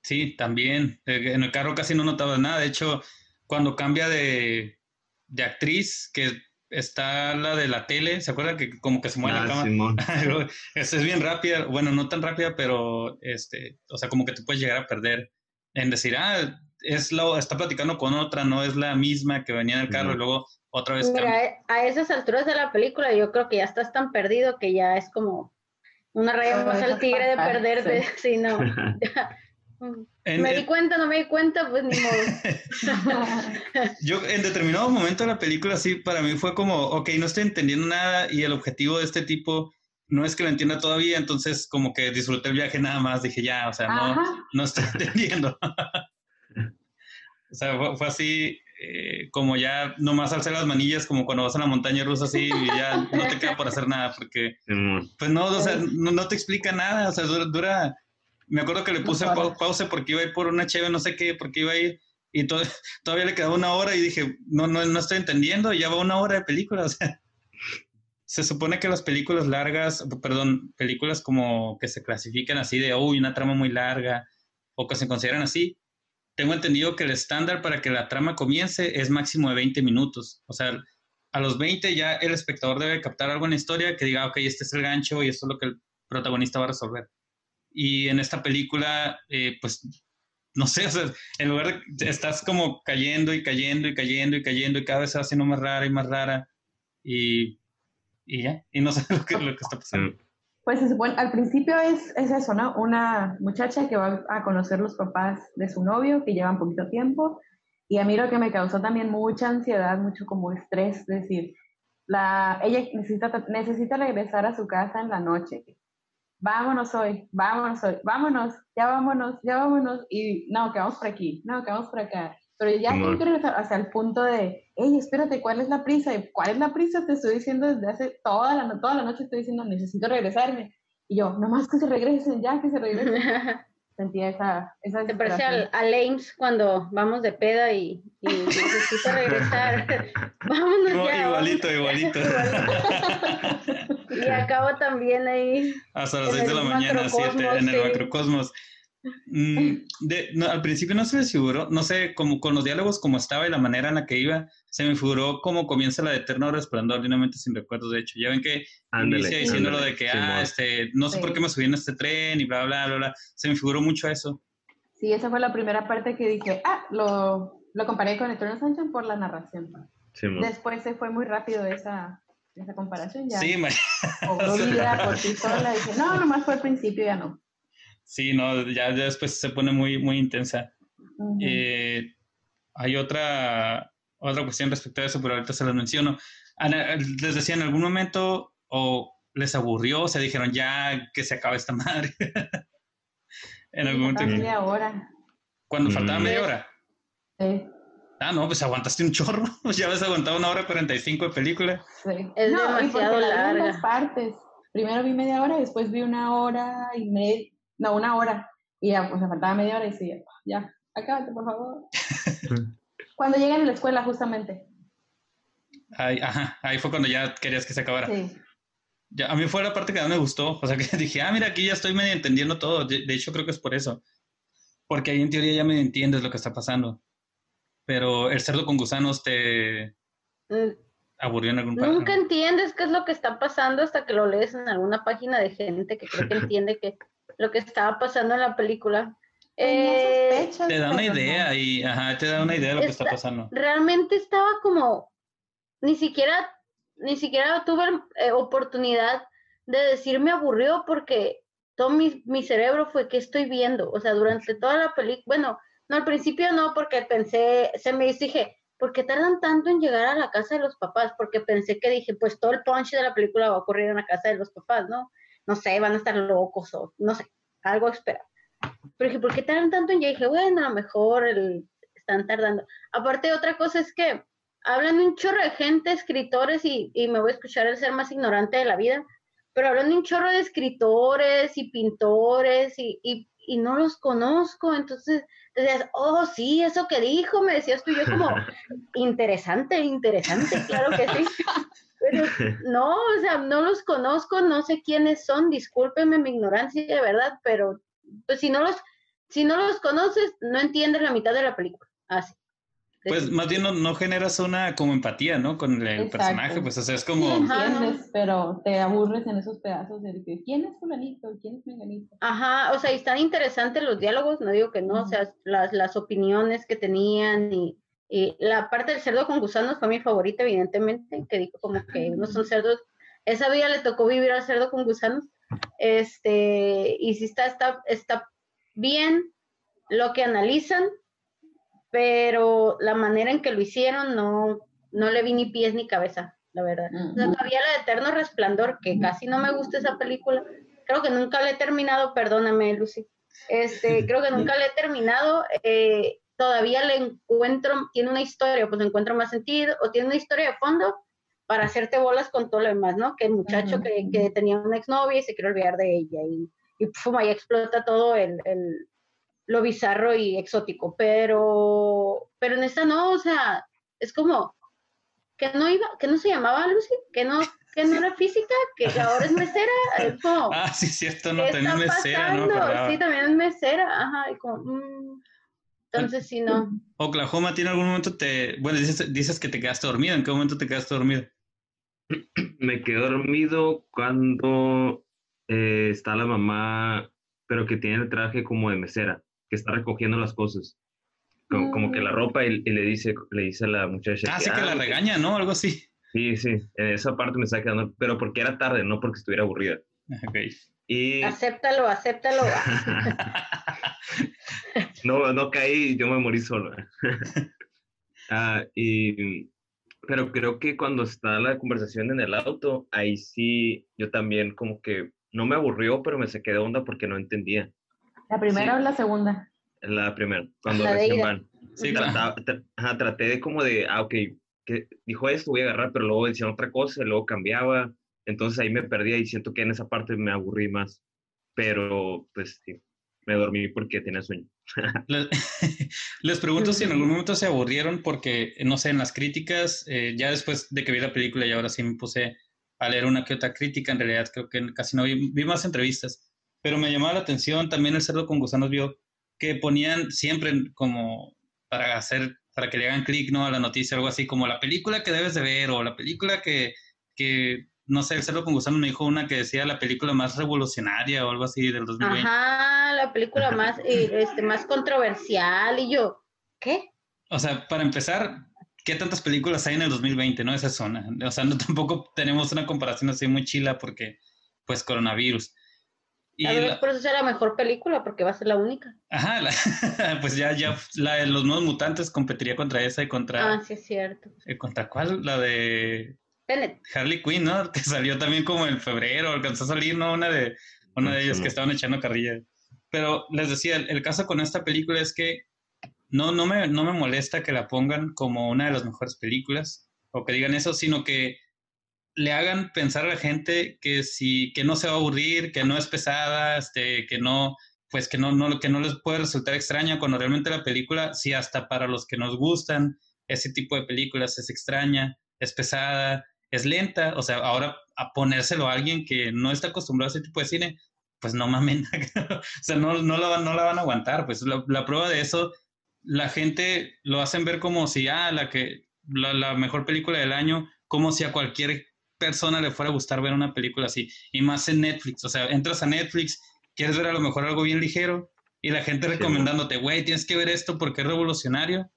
Sí, también. Eh, en el carro casi no notaba nada. De hecho, cuando cambia de, de actriz, que está la de la tele, ¿se acuerdan que como que se mueve la ah, cama? Esa es bien rápida, bueno, no tan rápida, pero este, o sea, como que te puedes llegar a perder en decir, ah, es lo, está platicando con otra, no es la misma que venía en el carro y luego otra vez. Mira, a esas alturas de la película yo creo que ya estás tan perdido que ya es como una raya más al tigre de perderte, si no. me di cuenta, no me di cuenta, pues ni modo. Yo en determinado momento de la película sí, para mí fue como, ok, no estoy entendiendo nada y el objetivo de este tipo no es que lo entienda todavía, entonces como que disfruté el viaje nada más, dije ya, o sea, no, no estoy entendiendo. o sea, fue, así eh, como ya nomás alzar las manillas como cuando vas a la montaña rusa así y ya no te queda por hacer nada porque pues no, o sea, no, no te explica nada, o sea, dura, dura me acuerdo que le puse pausa porque iba a ir por una cheve, no sé qué, porque iba a ir y todavía le quedaba una hora y dije, no, no, no estoy entendiendo, ya va una hora de película. O sea, se supone que las películas largas, perdón, películas como que se clasifican así de, uy, una trama muy larga o que se consideran así, tengo entendido que el estándar para que la trama comience es máximo de 20 minutos. O sea, a los 20 ya el espectador debe captar algo en la historia que diga, ok, este es el gancho y esto es lo que el protagonista va a resolver. Y en esta película, eh, pues, no sé, o sea, en lugar de, estás como cayendo y cayendo y cayendo y cayendo y cada vez se va haciendo más rara y más rara y, y ya, y no sé lo que, lo que está pasando. Pues se supone, al principio es, es eso, ¿no? Una muchacha que va a conocer los papás de su novio, que llevan poquito tiempo, y a mí lo que me causó también mucha ansiedad, mucho como estrés, es decir, la, ella necesita, necesita regresar a su casa en la noche vámonos hoy, vámonos hoy, vámonos, ya vámonos, ya vámonos, y no, que vamos por aquí, no, que vamos por acá. Pero ya tengo que regresar hasta el punto de, hey, espérate, ¿cuál es la prisa? ¿Cuál es la prisa? Te estoy diciendo desde hace toda la, toda la noche, estoy diciendo, necesito regresarme. Y yo, nomás que se regresen, ya que se regresen. Sentía esa... esa Te parece al, a Ames cuando vamos de peda y, y necesito regresar. Vámonos ya. Igualito, igualito. y acabo también ahí. Hasta las 6 de la mañana, 7, en el macrocosmos. Mm, al principio no se me figuró, no sé, como con los diálogos como estaba y la manera en la que iba, se me figuró cómo comienza la de Eterno Resplandor, de una mente sin recuerdos, de hecho. Ya ven que inicia diciendo lo de que, ah, este, no sé por qué me subí en este tren y bla, bla, bla, bla. Se me figuró mucho eso. Sí, esa fue la primera parte que dije, ah, lo, lo comparé con Eterno Sunshine por la narración. Después se fue muy rápido esa, esa comparación ya. Sí, por sí sola. Dije, no, nomás fue al principio, ya no. Sí, no, ya, después se pone muy, muy intensa. Eh, hay otra, otra cuestión respecto a eso, pero ahorita se las menciono. les decía, en algún momento o les aburrió, o se dijeron ya que se acaba esta madre. en algún momento. media hora. Cuando faltaba media hora. Sí. Ah, no, pues aguantaste un chorro. ya habías aguantado una hora 45 de película. Sí. Es no, demasiado larga. partes. Primero vi media hora, después vi una hora y media, no, una hora. Y ya, pues me faltaba media hora y decía, ya, acábate, por favor. cuando llegan a la escuela, justamente. Ahí, ajá, ahí fue cuando ya querías que se acabara. Sí. Ya, a mí fue la parte que más me gustó. O sea, que dije, ah, mira, aquí ya estoy medio entendiendo todo. De, hecho, creo que es por eso. Porque ahí en teoría ya me entiendes lo que está pasando. Pero el cerdo con gusanos te... Mm. aburrió en algún Nunca entiendes qué es lo que está pasando hasta que lo lees en alguna página de gente que creo que entiende que lo que estaba pasando en la película. Pues Eh, Te da una idea y ajá, te da una idea de lo que está pasando. realmente estaba como, ni siquiera, ni siquiera tuve eh, oportunidad de decirme aburrió porque todo mi, mi cerebro fue que estoy viendo, o sea, durante toda la película, bueno, no, al principio no, porque pensé, se me dije, ¿por qué tardan tanto en llegar a la casa de los papás? Porque pensé que dije, pues todo el punch de la película va a ocurrir en la casa de los papás, ¿no? No sé, van a estar locos o no sé, algo espera. Pero dije, ¿por qué tardan tanto en llegar? Dije, bueno, a lo mejor el, están tardando. Aparte, otra cosa es que hablan un chorro de gente, escritores, y, y me voy a escuchar el ser más ignorante de la vida, pero hablan un chorro de escritores y pintores y, y, y no los conozco, entonces decías, oh, sí, eso que dijo, me decías tú, y yo como, interesante, interesante, claro que sí. Pero no, o sea, no los conozco, no sé quiénes son, discúlpenme mi ignorancia de verdad, pero pues si no los, si no los conoces, no entiendes la mitad de la película. Así. Pues más bien no, no generas una como empatía, ¿no? Con el Exacto. personaje, pues o sea, es Sí, como... Ajá, ¿no? entiendes, pero te aburres en esos pedazos de que quién es fulanito, quién es menganito. Ajá, o sea, y están interesantes los diálogos, no digo que no, o sea, las, las opiniones que tenían y, y la parte del cerdo con gusanos fue mi favorita, evidentemente, que dijo como que no son cerdos, esa vida le tocó vivir al cerdo con gusanos, este, y sí está, está, está bien lo que analizan, pero la manera en que lo hicieron no, no le vi ni pies ni cabeza, la verdad. O sea, todavía la de Eterno Resplandor, que casi no me gusta esa película, creo que nunca la he terminado, perdóname, Lucy. Este, creo que nunca la he terminado. eh, todavía le encuentro, tiene una historia, pues encuentro más sentido, o tiene una historia de fondo para hacerte bolas con todo lo demás, ¿no? Que el muchacho que, que tenía una exnovia y se quiere olvidar de ella, y, y pum, ahí explota todo el, el- lo bizarro y exótico, pero, pero en esta no, o sea, es como que no iba, que no se llamaba Lucy, que no, que no era física, que ahora es mesera, es como, Ah, sí, cierto, no, ¿qué también mesera, ¿no? pasando? Sí, también es mesera, ajá, y como, mm, entonces sí, no. Oklahoma tiene algún momento te... Bueno, dices, dices que te quedaste dormido. ¿En qué momento te quedaste dormido? Me quedé dormido cuando eh, está la mamá, pero que tiene el traje como de mesera, que está recogiendo las cosas. Como, como que la ropa y, y le dice le dice a la muchacha. Ah, sí que la "Ah, regaña, ¿no? Algo así. Sí, sí, en esa parte me estaba quedando, pero porque era tarde, no porque estuviera aburrida. Ok. Y Acéptalo, acéptalo. no, no caí, yo me morí solo. Ah, y, pero creo que cuando está la conversación en el auto, ahí sí, yo también como que no me aburrió, pero me saqué de onda porque no entendía. ¿La primera Sí. o la segunda? La primera, cuando La recién van. Sí. Trataba- tra- ajá, traté de como de, ah, ok, que dijo esto, voy a agarrar, pero luego decía otra cosa, y luego cambiaba. Entonces ahí me perdía y siento que en esa parte me aburrí más. Pero, pues sí, me dormí porque tenía sueño. Les, pregunto si en algún momento se aburrieron porque, no sé, en las críticas, eh, ya después de que vi la película y ahora sí me puse a leer una que otra crítica, en realidad creo que casi no vi, vi más entrevistas, pero me llamaba la atención también el cerdo con gusanos vio que ponían siempre como para hacer, para que le hagan clic, ¿no? A la noticia, algo así como la película que debes de ver o la película que, que no sé, el cerdo con gusanos me dijo una que decía la película más revolucionaria o algo así del 2020. Ajá, la película más, eh, este, más controversial y yo, ¿qué? O sea, para empezar, ¿qué tantas películas hay en el 2020, no? Esa zona. O sea, no, tampoco tenemos una comparación así muy chila porque, pues, coronavirus. Y A ver, la- por eso será la mejor película, porque va a ser la única. ajá, la- pues ya, ya, la de los nuevos mutantes competiría contra esa y contra, Ah, sí es cierto. ¿contra cuál? La de Tenet. Harley Quinn, ¿no? Que salió también como en febrero, alcanzó a salir, ¿no? Una de, una de ellas sí, que estaban echando carrilla. Pero les decía, el, el caso con esta película es que no, no, me, no me molesta que la pongan como una de las mejores películas o que digan eso, sino que le hagan pensar a la gente que si que no se va a aburrir, que no es pesada, este, que no pues que no, no que no les puede resultar extraña cuando realmente la película sí hasta para los que nos gustan ese tipo de películas es extraña, es pesada, es lenta, o sea, ahora a ponérselo a alguien que no está acostumbrado a ese tipo de cine, pues no mamen, o sea, no, no, la, van- no la van a aguantar, pues la, la prueba de eso, la gente lo hacen ver como si, ah, la que, la, la mejor película del año, como si a cualquier persona le fuera a gustar ver una película así, y más en Netflix, o sea, entras a Netflix, quieres ver a lo mejor algo bien ligero, y la gente recomendándote, güey, tienes que ver esto porque es revolucionario,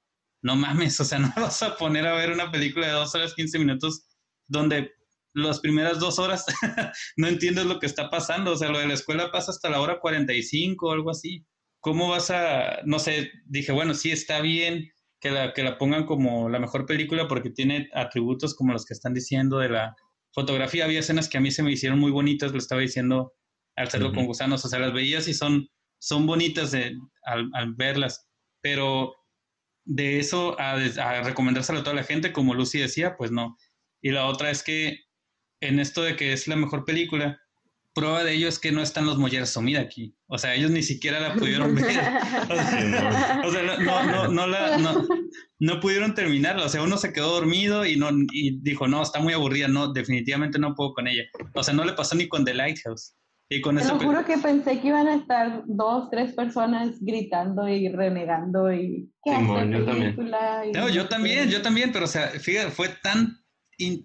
no mames, o sea, no vas a poner a ver una película de dos horas, 15 minutos, donde las primeras dos horas no entiendes lo que está pasando, o sea, lo de la escuela pasa hasta la hora 45 o algo así. ¿Cómo vas a, no sé, dije, bueno, sí está bien que la, que la pongan como la mejor película porque tiene atributos como los que están diciendo de la fotografía. Había escenas que a mí se me hicieron muy bonitas, lo estaba diciendo al cerdo con gusanos, o sea, las veías y son, son bonitas de, al, al verlas, pero de eso a, a, recomendárselo a toda la gente, como Lucy decía, pues no. Y la otra es que en esto de que es la mejor película, prueba de ello es que no están los Mollers Somida aquí. O sea, ellos ni siquiera la pudieron ver. O sea, no, no, no, la, no, no, pudieron terminarla. O sea, uno se quedó dormido y, no, y dijo, no, está muy aburrida. No, definitivamente no puedo con ella. O sea, no le pasó ni con The Lighthouse. Y con Te lo juro que pensé que iban a estar dos, tres personas gritando y renegando y... ¿qué Simón, yo también. No, yo también, yo también, pero o sea, fíjate, fue tan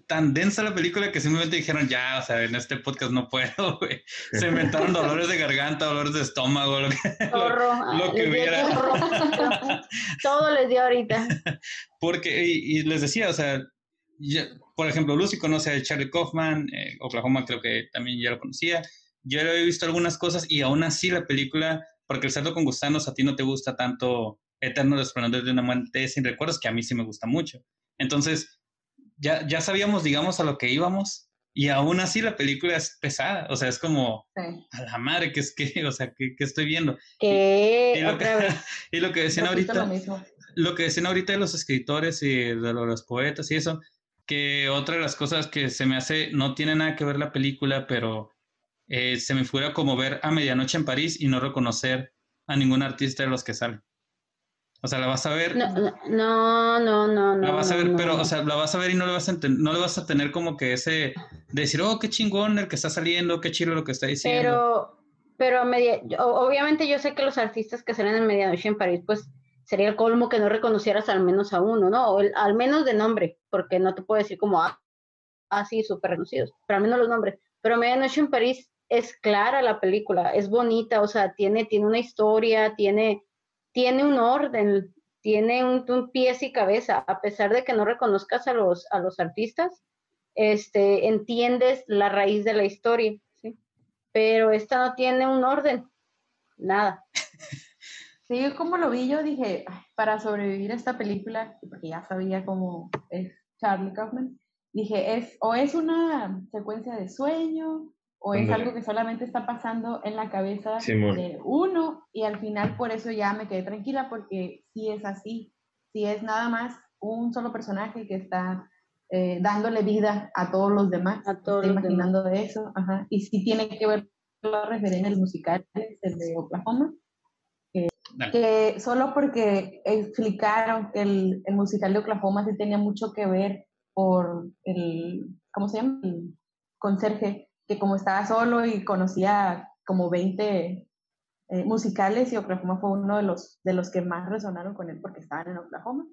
tan densa la película que simplemente dijeron, ya, o sea, en este podcast no puedo, güey. Se inventaron dolores de garganta, dolores de estómago, lo que, lo, que hubiera. Todo les dio ahorita. Porque, y, les decía, o sea, por ejemplo, Lucy conoce a Charlie Kaufman, eh, Oklahoma creo que también ya lo conocía. Yo he visto algunas cosas y aún así la película, porque el cerdo con gusanos a ti no te gusta tanto Eterno Resplandor de una muerte sin recuerdos, que a mí sí me gusta mucho. Entonces, ya, ya sabíamos, digamos, a lo que íbamos y aún así la película es pesada, o sea, es como a la madre que es que, o sea, que, estoy viendo. y, lo que, y, lo que, decían ahorita, lo, que decían ahorita de los escritores y de los poetas y eso, que otra de las cosas que se me hace, no tiene nada que ver la película, pero eh, se me fuera como ver a medianoche en París y no reconocer a ningún artista de los que salen. O sea, la vas a ver. No, no, no, no. La vas a ver, no, pero, o sea, la vas a ver y no le vas a, no le vas a tener como que ese de decir, oh, qué chingón el que está saliendo, qué chido lo que está diciendo. Pero, pero media, obviamente yo sé que los artistas que salen en Medianoche en París, pues sería el colmo que no reconocieras al menos a uno, ¿no? O al menos de nombre, porque no te puedo decir como, ah, así, súper reconocidos, pero al menos los nombres. Pero Medianoche en París es clara la película, es bonita, o sea, tiene, tiene una historia, tiene tiene un orden, tiene un, un, pies y cabeza, a pesar de que no reconozcas a los, a los artistas, este, entiendes la raíz de la historia, ¿sí? Pero esta no tiene un orden, nada. Sí, como lo vi, yo dije, para sobrevivir a esta película, porque ya sabía cómo es Charlie Kaufman, dije, es, o es una secuencia de sueño, o es algo que solamente está pasando en la cabeza de uno y al final por eso ya me quedé tranquila porque si es así, si es nada más un solo personaje que está eh, dándole vida a todos los demás, a todos estoy imaginando de eso, ajá. y si tiene que ver la referencia el musical el de Oklahoma, que, solo porque explicaron que el, el, musical de Oklahoma sí tenía mucho que ver por el, ¿cómo se llama? El conserje que como estaba solo y conocía como 20 eh, musicales y Oklahoma fue uno de los, de los que más resonaron con él porque estaban en Oklahoma.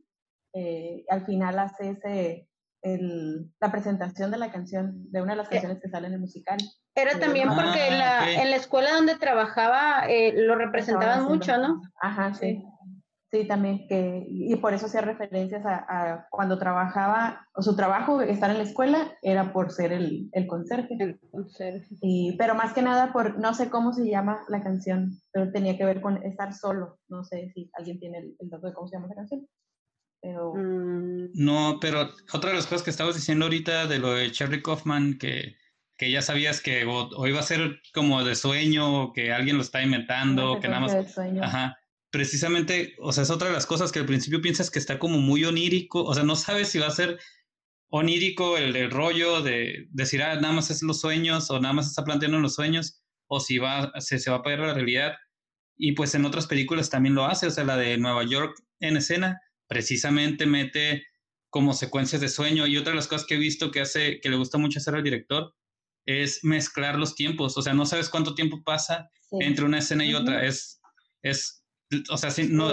Eh, al final hace ese, el, la presentación de la canción, de una de las canciones que salen en el musical. Era también porque en, la, ah, en, la, escuela donde trabajaba eh, lo representaban mucho, ¿no? Ajá, sí. Sí, también, que, y por eso hacía referencias a, cuando trabajaba, o su trabajo, estar en la escuela, era por ser el, el conserje. El conserje. Y, pero más que nada, por, no sé cómo se llama la canción, pero tenía que ver con estar solo. No sé si alguien tiene el, dato de cómo se llama la canción. Pero... Mm. No, pero otra de las cosas que estabas diciendo ahorita de lo de Cherry Kaufman, que, que ya sabías que o, iba a ser como de sueño, que alguien lo está inventando, que nada más... Ajá precisamente, o sea, es otra de las cosas que al principio piensas que está como muy onírico, o sea, no sabes si va a ser onírico el, rollo de decir, ah, nada más es los sueños o nada más está planteando los sueños o si va, se, se va a pagar la realidad. Y pues en otras películas también lo hace, o sea, la de Nueva York en escena precisamente mete como secuencias de sueño. Y otra de las cosas que he visto que hace, que le gusta mucho hacer al director es mezclar los tiempos, o sea, no sabes cuánto tiempo pasa entre una escena y otra, es, es o sea, si no,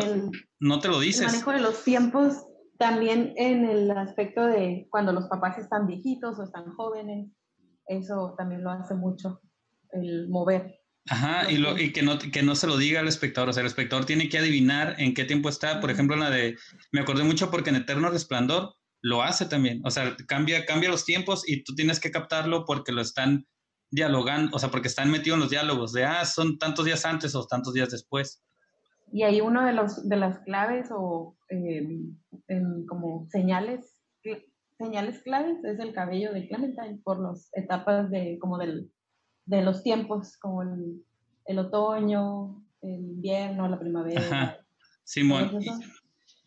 no te lo dices. El manejo de los tiempos también en el aspecto de cuando los papás están viejitos o están jóvenes, eso también lo hace mucho, el mover. Ajá, y, lo, y que, no, que no se lo diga al espectador, o sea, el espectador tiene que adivinar en qué tiempo está, por ejemplo, la de, me acordé mucho porque en Eterno Resplandor lo hace también, o sea, cambia, cambia los tiempos y tú tienes que captarlo porque lo están dialogando, o sea, porque están metidos en los diálogos de, ah, son tantos días antes o tantos días después. Y ahí uno de, los, de las claves o eh, como señales, señales claves es el cabello de Clementine por las etapas de, como del, de los tiempos, como el, el otoño, el invierno, la primavera. Simón.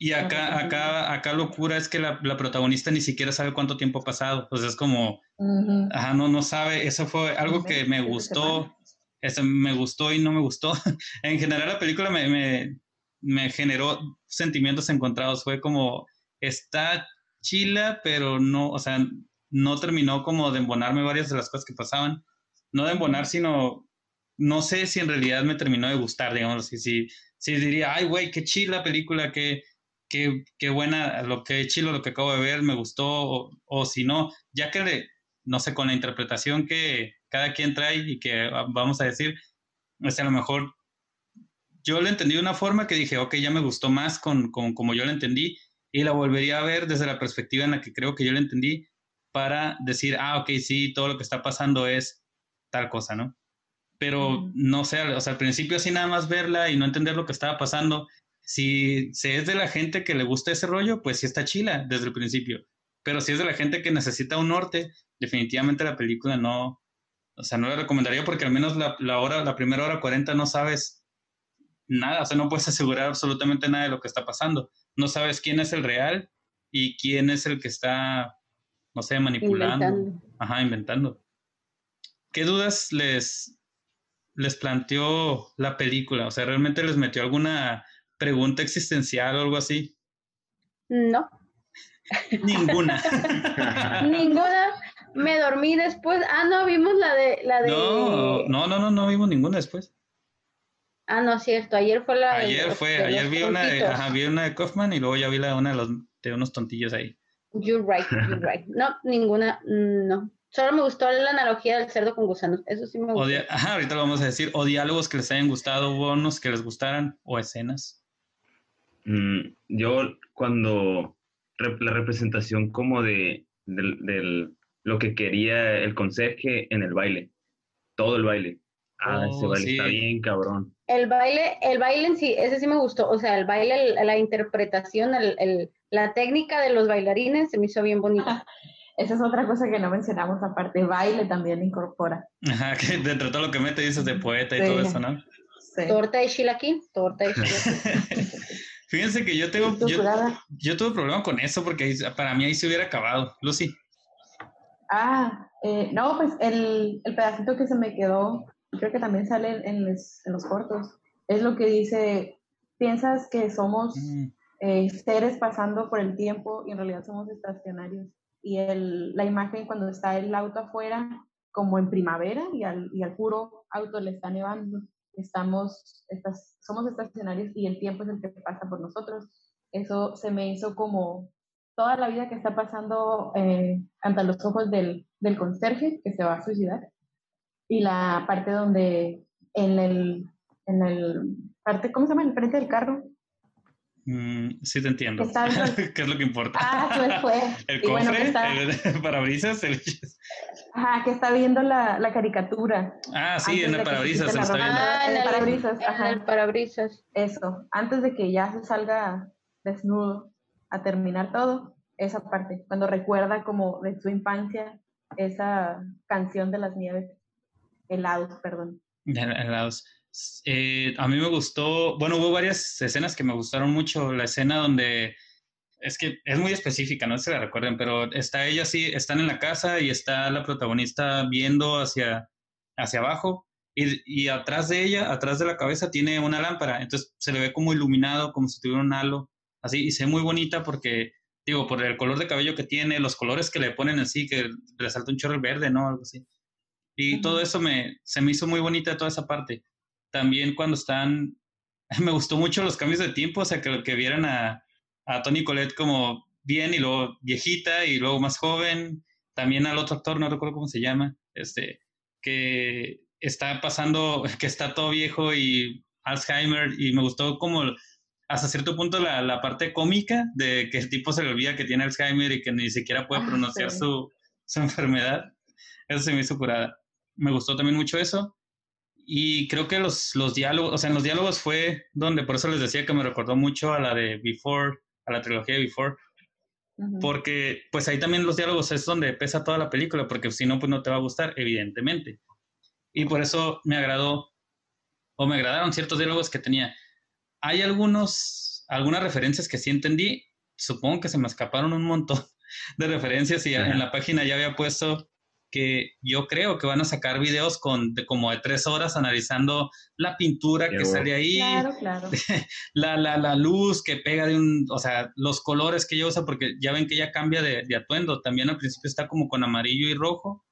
Y, acá, acá, acá locura es que la, la, protagonista ni siquiera sabe cuánto tiempo ha pasado. Pues es como, ajá, no, no sabe. Eso fue algo que me gustó. Eso me gustó y no me gustó. en general la película me, me, me generó sentimientos encontrados. Fue como, está chila, pero no, o sea, no terminó como de embonarme varias de las cosas que pasaban no de embonar, sino no sé si en realidad me terminó de gustar, digamos, si, si, si diría, ay, güey, qué chila película, qué, qué, qué, buena, lo que chilo, lo que acabo de ver, me gustó, o, si no, ya que, no sé, con la interpretación que cada quien trae y que vamos a decir, es a lo mejor yo lo entendí de una forma que dije, ok, ya me gustó más con, con como yo lo entendí y la volvería a ver desde la perspectiva en la que creo que yo lo entendí para decir, ah, ok, sí, todo lo que está pasando es tal cosa, ¿no? Pero no sé, o sea, al principio así nada más verla y no entender lo que estaba pasando. Si, si es de la gente que le gusta ese rollo, pues sí está chila desde el principio. Pero si es de la gente que necesita un norte, definitivamente la película no, o sea, no la recomendaría porque al menos la, la hora, la primera hora 40 no sabes nada, o sea, no puedes asegurar absolutamente nada de lo que está pasando. No sabes quién es el real y quién es el que está, no sé, manipulando. Ajá, inventando. ¿Qué dudas les, les planteó la película? O sea, ¿realmente les metió alguna pregunta existencial o algo así? No. Ninguna. ninguna. Me dormí después. Ah, no, vimos la de la de. No, no, no, no, no vimos ninguna después. Ah, no, cierto. Ayer fue la. Ayer fue, ayer vi una de, ajá, vi una de Kaufman y luego ya vi la una de los de unos tontillos ahí. You're right, you're right. No, ninguna, no. Solo me gustó la analogía del cerdo con gusanos. Eso sí me gustó. Ajá, ahorita lo vamos a decir. O diálogos que les hayan gustado, hubo unos que les gustaran, o escenas. Mm, yo, cuando la representación como de, lo que quería el conserje en el baile, todo el baile. Ah, ese oh, baile está bien, cabrón. El baile, el baile en sí, ese sí me gustó. O sea, el baile, la interpretación, la técnica de los bailarines se me hizo bien bonita. Esa es otra cosa que no mencionamos, aparte, baile también incorpora. Ajá, que dentro de todo lo que mete dices de poeta y todo eso, ¿no? Sí. Torta de chilaquín, torta de chilaquín. Fíjense que yo tengo, yo, yo, tuve problema con eso porque para mí ahí se hubiera acabado. Lucy. Ah, eh, no, pues el, el, pedacito que se me quedó, creo que también sale en, los, en los cortos, es lo que dice, piensas que somos mm. eh, seres pasando por el tiempo y en realidad somos estacionarios y el, la imagen cuando está el auto afuera, como en primavera, y al, y al puro auto le está nevando. Estamos, estas, somos estacionarios y el tiempo es el que pasa por nosotros. Eso se me hizo como toda la vida que está pasando eh, ante los ojos del, del conserje que se va a suicidar y la parte donde en el, en el parte, ¿cómo se llama? En el frente del carro, Mm, sí, te entiendo. ¿Qué es lo que importa? Ah, pues fue. el cofre, el parabrisas, el... Ajá, que está viendo la, la caricatura. Ah, sí, en el parabrisas se está viendo. Ah, en el parabrisas, ajá. En el parabrisas. Eso, antes de que ya se salga desnudo a terminar todo, esa parte, cuando recuerda como de su infancia esa canción de las nieves, helados, perdón. Helados. Eh, a mí me gustó, bueno, hubo varias escenas que me gustaron mucho. La escena donde, es que es muy específica, no si la recuerden, pero está ella así, están en la casa y está la protagonista viendo hacia, hacia abajo y, y, atrás de ella, atrás de la cabeza, tiene una lámpara. Entonces se le ve como iluminado, como si tuviera un halo, así, y se ve muy bonita porque, digo, por el color de cabello que tiene, los colores que le ponen así, que le salta un chorro verde, ¿no? Algo así. Y todo eso me, se me hizo muy bonita toda esa parte también cuando están, me gustó mucho los cambios de tiempo, o sea, que, que vieran a, a Tony Colette como bien y luego viejita y luego más joven. También al otro actor, no recuerdo cómo se llama, este, que está pasando, que está todo viejo y Alzheimer y me gustó como hasta cierto punto la, la, parte cómica de que el tipo se le olvida que tiene Alzheimer y que ni siquiera puede ah, pronunciar su, su, enfermedad. Eso se me hizo curada. Me gustó también mucho eso. Y creo que los, los diálogos, o sea, en los diálogos fue donde, por eso les decía que me recordó mucho a la de Before, a la trilogía de Before, porque pues ahí también los diálogos es donde pesa toda la película, porque si no, pues no te va a gustar, evidentemente. Y por eso me agradó, o me agradaron ciertos diálogos que tenía. Hay algunos, algunas referencias que sí entendí, supongo que se me escaparon un montón de referencias y en la página ya había puesto que yo creo que van a sacar videos con de como de tres horas analizando la pintura que sale ahí, claro, claro. La, la, la, luz que pega de un, o sea, los colores que ella usa, porque ya ven que ella cambia de, de, atuendo, también al principio está como con amarillo y rojo,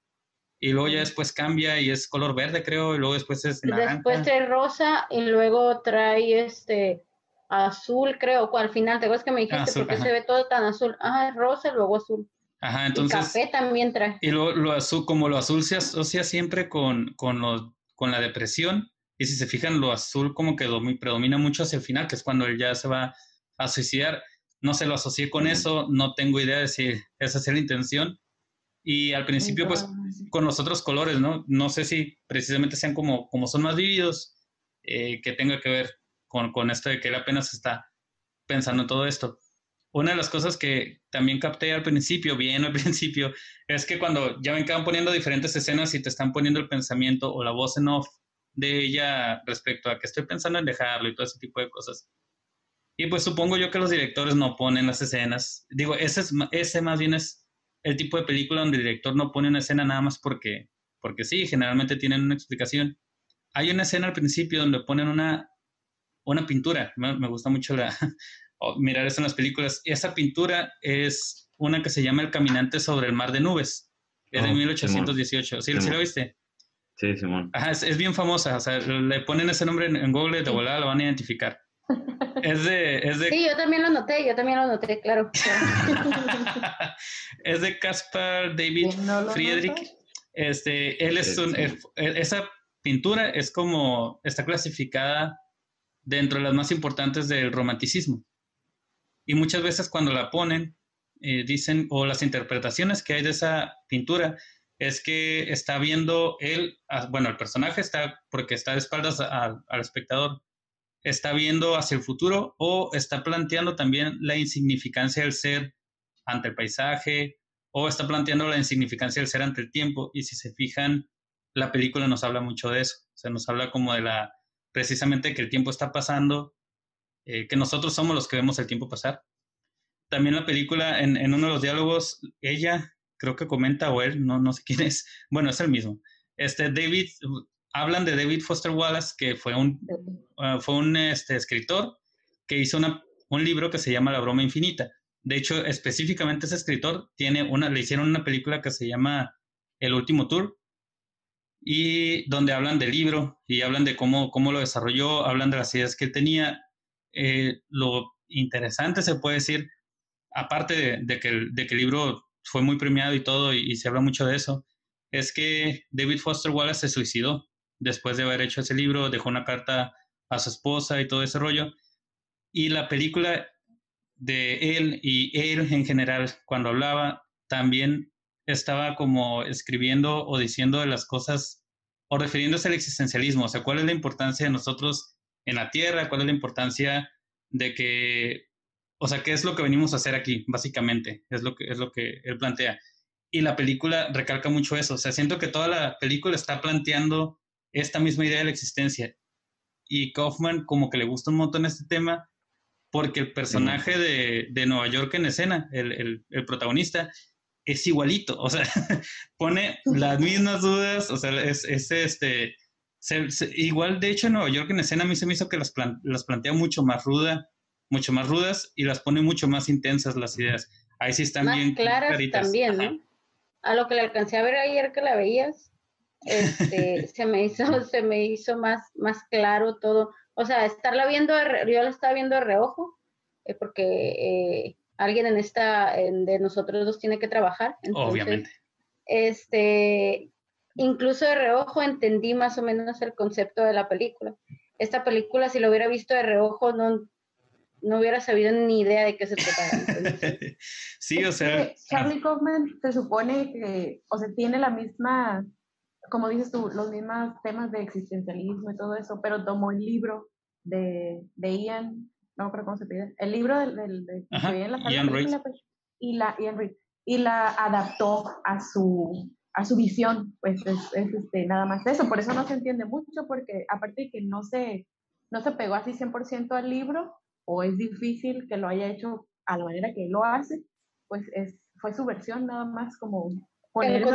y luego ya después cambia y es color verde, creo, y luego después es naranja. Después trae rosa y luego trae este azul, creo, al final, te acuerdas que me dijiste, porque se ve todo tan azul, ah, rosa y luego azul. Ajá, entonces. café también trae. Y lo, lo, azul, como lo azul se asocia siempre con, con, lo, con la depresión, y si se fijan, lo azul como que predomina mucho hacia el final, que es cuando él ya se va a suicidar. No se lo asocié con eso, no tengo idea de si esa es la intención. Y al principio, pues, con los otros colores, ¿no? No sé si precisamente sean como, como son más vívidos, eh, que tenga que ver con, con esto de que él apenas está pensando en todo esto una de las cosas que también capté al principio, bien al principio, es que cuando ya ven que van poniendo diferentes escenas y te están poniendo el pensamiento o la voz en off de ella respecto a que estoy pensando en dejarlo y todo ese tipo de cosas. Y pues supongo yo que los directores no ponen las escenas. Digo, ese, es, ese más bien es el tipo de película donde el director no pone una escena nada más porque, porque sí, generalmente tienen una explicación. Hay una escena al principio donde ponen una, una pintura. me gusta mucho la, mirar eso en las películas. Esa pintura es una que se llama El Caminante sobre el Mar de Nubes. Es de 1818. ¿Sí, ¿Sí, lo viste? Sí, Simón. Ajá, es, bien famosa. O sea, le ponen ese nombre en, Google de volada lo van a identificar. Es de, es de... Sí, yo también lo noté, yo también lo noté, claro. es de Caspar David Friedrich. Este, él es un, esa pintura es como, está clasificada dentro de las más importantes del romanticismo. Y muchas veces cuando la ponen, eh, dicen, o las interpretaciones que hay de esa pintura, es que está viendo él, bueno, el personaje está, porque está de espaldas al, espectador, está viendo hacia el futuro o está planteando también la insignificancia del ser ante el paisaje o está planteando la insignificancia del ser ante el tiempo. Y si se fijan, la película nos habla mucho de eso. O sea, nos habla como de la, precisamente que el tiempo está pasando eh, que nosotros somos los que vemos el tiempo pasar. También la película, en, uno de los diálogos, ella creo que comenta, o él, no, no sé quién es, bueno, es el mismo. Este, David, hablan de David Foster Wallace, que fue un, ah, fue un este, escritor que hizo una, un libro que se llama La broma infinita. De hecho, específicamente ese escritor tiene una, le hicieron una película que se llama El último tour, y donde hablan del libro y hablan de cómo, cómo lo desarrolló, hablan de las ideas que tenía. Eh, lo interesante se puede decir, aparte de, que, el, libro fue muy premiado y todo, y, se habla mucho de eso, es que David Foster Wallace se suicidó después de haber hecho ese libro, dejó una carta a su esposa y todo ese rollo. Y la película de él y él en general, cuando hablaba, también estaba como escribiendo o diciendo de las cosas o refiriéndose al existencialismo, o sea, cuál es la importancia de nosotros en la Tierra, cuál es la importancia de que, o sea, qué es lo que venimos a hacer aquí, básicamente, es lo que, es lo que él plantea. Y la película recalca mucho eso, o sea, siento que toda la película está planteando esta misma idea de la existencia. Y Kaufman como que le gusta un montón este tema porque el personaje de, de Nueva York en escena, el, el, el protagonista, es igualito, o sea, pone las mismas dudas, o sea, es, es este, igual, de hecho, en Nueva York en escena a mí se me hizo que las, las plantea mucho más ruda, mucho más rudas y las pone mucho más intensas las ideas. Ahí sí están bien claras también, ¿no? A lo que le alcancé a ver ayer que la veías, este, se me hizo, se me hizo más, más claro todo. O sea, estarla viendo, yo la estaba viendo de reojo, eh, porque eh, alguien en esta, de nosotros dos tiene que trabajar. Obviamente. Este, incluso de reojo entendí más o menos el concepto de la película. Esta película, si lo hubiera visto de reojo, no, no hubiera sabido ni idea de qué se trataba. sí, o sea. Charlie Kaufman se supone que, o sea, tiene la misma, como dices tú, los mismos temas de existencialismo y todo eso, pero tomó el libro de, de Ian, no creo cómo se pide, el libro del, del de, la Ian Reid. Pues, y la, Ian y la adaptó a su, a su visión, pues es, es, este, nada más eso, por eso no se entiende mucho, porque aparte de que no se, no se pegó así 100% al libro, o es difícil que lo haya hecho a la manera que él lo hace, pues es, fue su versión nada más como poner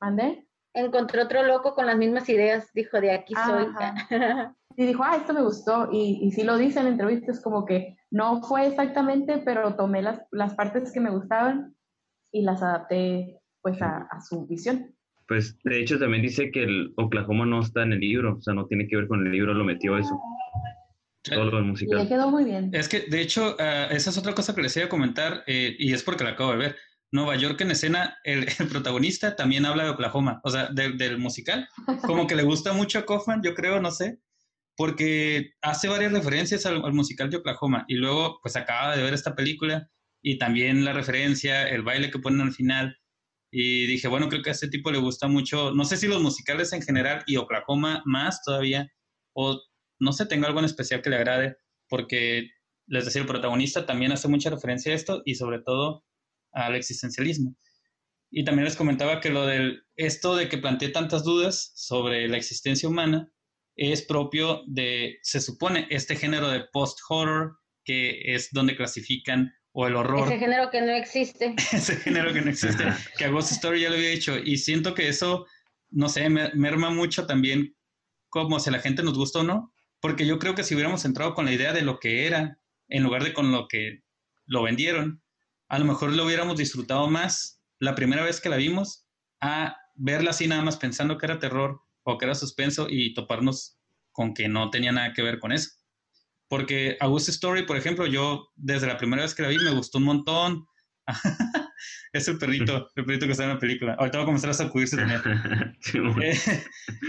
¿Mandé? Encontró otro loco con las mismas ideas, dijo, de aquí soy. y dijo, ah, esto me gustó, y, y sí lo dice en entrevistas, como que no fue exactamente, pero tomé las, las partes que me gustaban y las adapté pues a, a su visión. Pues de hecho también dice que el Oklahoma no está en el libro, o sea, no tiene que ver con el libro, lo metió eso. Todo el musical. Le quedó muy bien. Es que, de hecho, uh, esa es otra cosa que les iba a comentar, eh, y es porque la acabo de ver. Nueva York en escena, el, protagonista también habla de Oklahoma, o sea, de, del musical. Como que le gusta mucho a Kaufman, yo creo, no sé, porque hace varias referencias al, al, musical de Oklahoma y luego, pues acaba de ver esta película y también la referencia, el baile que ponen al final. Y dije, bueno, creo que a este tipo le gusta mucho, no sé si los musicales en general y Oklahoma más todavía, o no sé, tengo algo en especial que le agrade, porque les decía, el protagonista también hace mucha referencia a esto y sobre todo al existencialismo. Y también les comentaba que lo del esto de que planteé tantas dudas sobre la existencia humana es propio de, se supone, este género de post-horror, que es donde clasifican o el horror. Ese género que no existe. Ese género que no existe, que a Ghost Story ya lo había dicho. Y siento que eso, no sé, me, merma mucho también como si a la gente nos gusta o no, porque yo creo que si hubiéramos entrado con la idea de lo que era, en lugar de con lo que lo vendieron, a lo mejor lo hubiéramos disfrutado más la primera vez que la vimos a verla así nada más pensando que era terror o que era suspenso y toparnos con que no tenía nada que ver con eso. Porque A Ghost Story, por ejemplo, yo desde la primera vez que la vi me gustó un montón. es el perrito, el perrito que está en la película. Ahorita va a comenzar a sacudirse también. eh,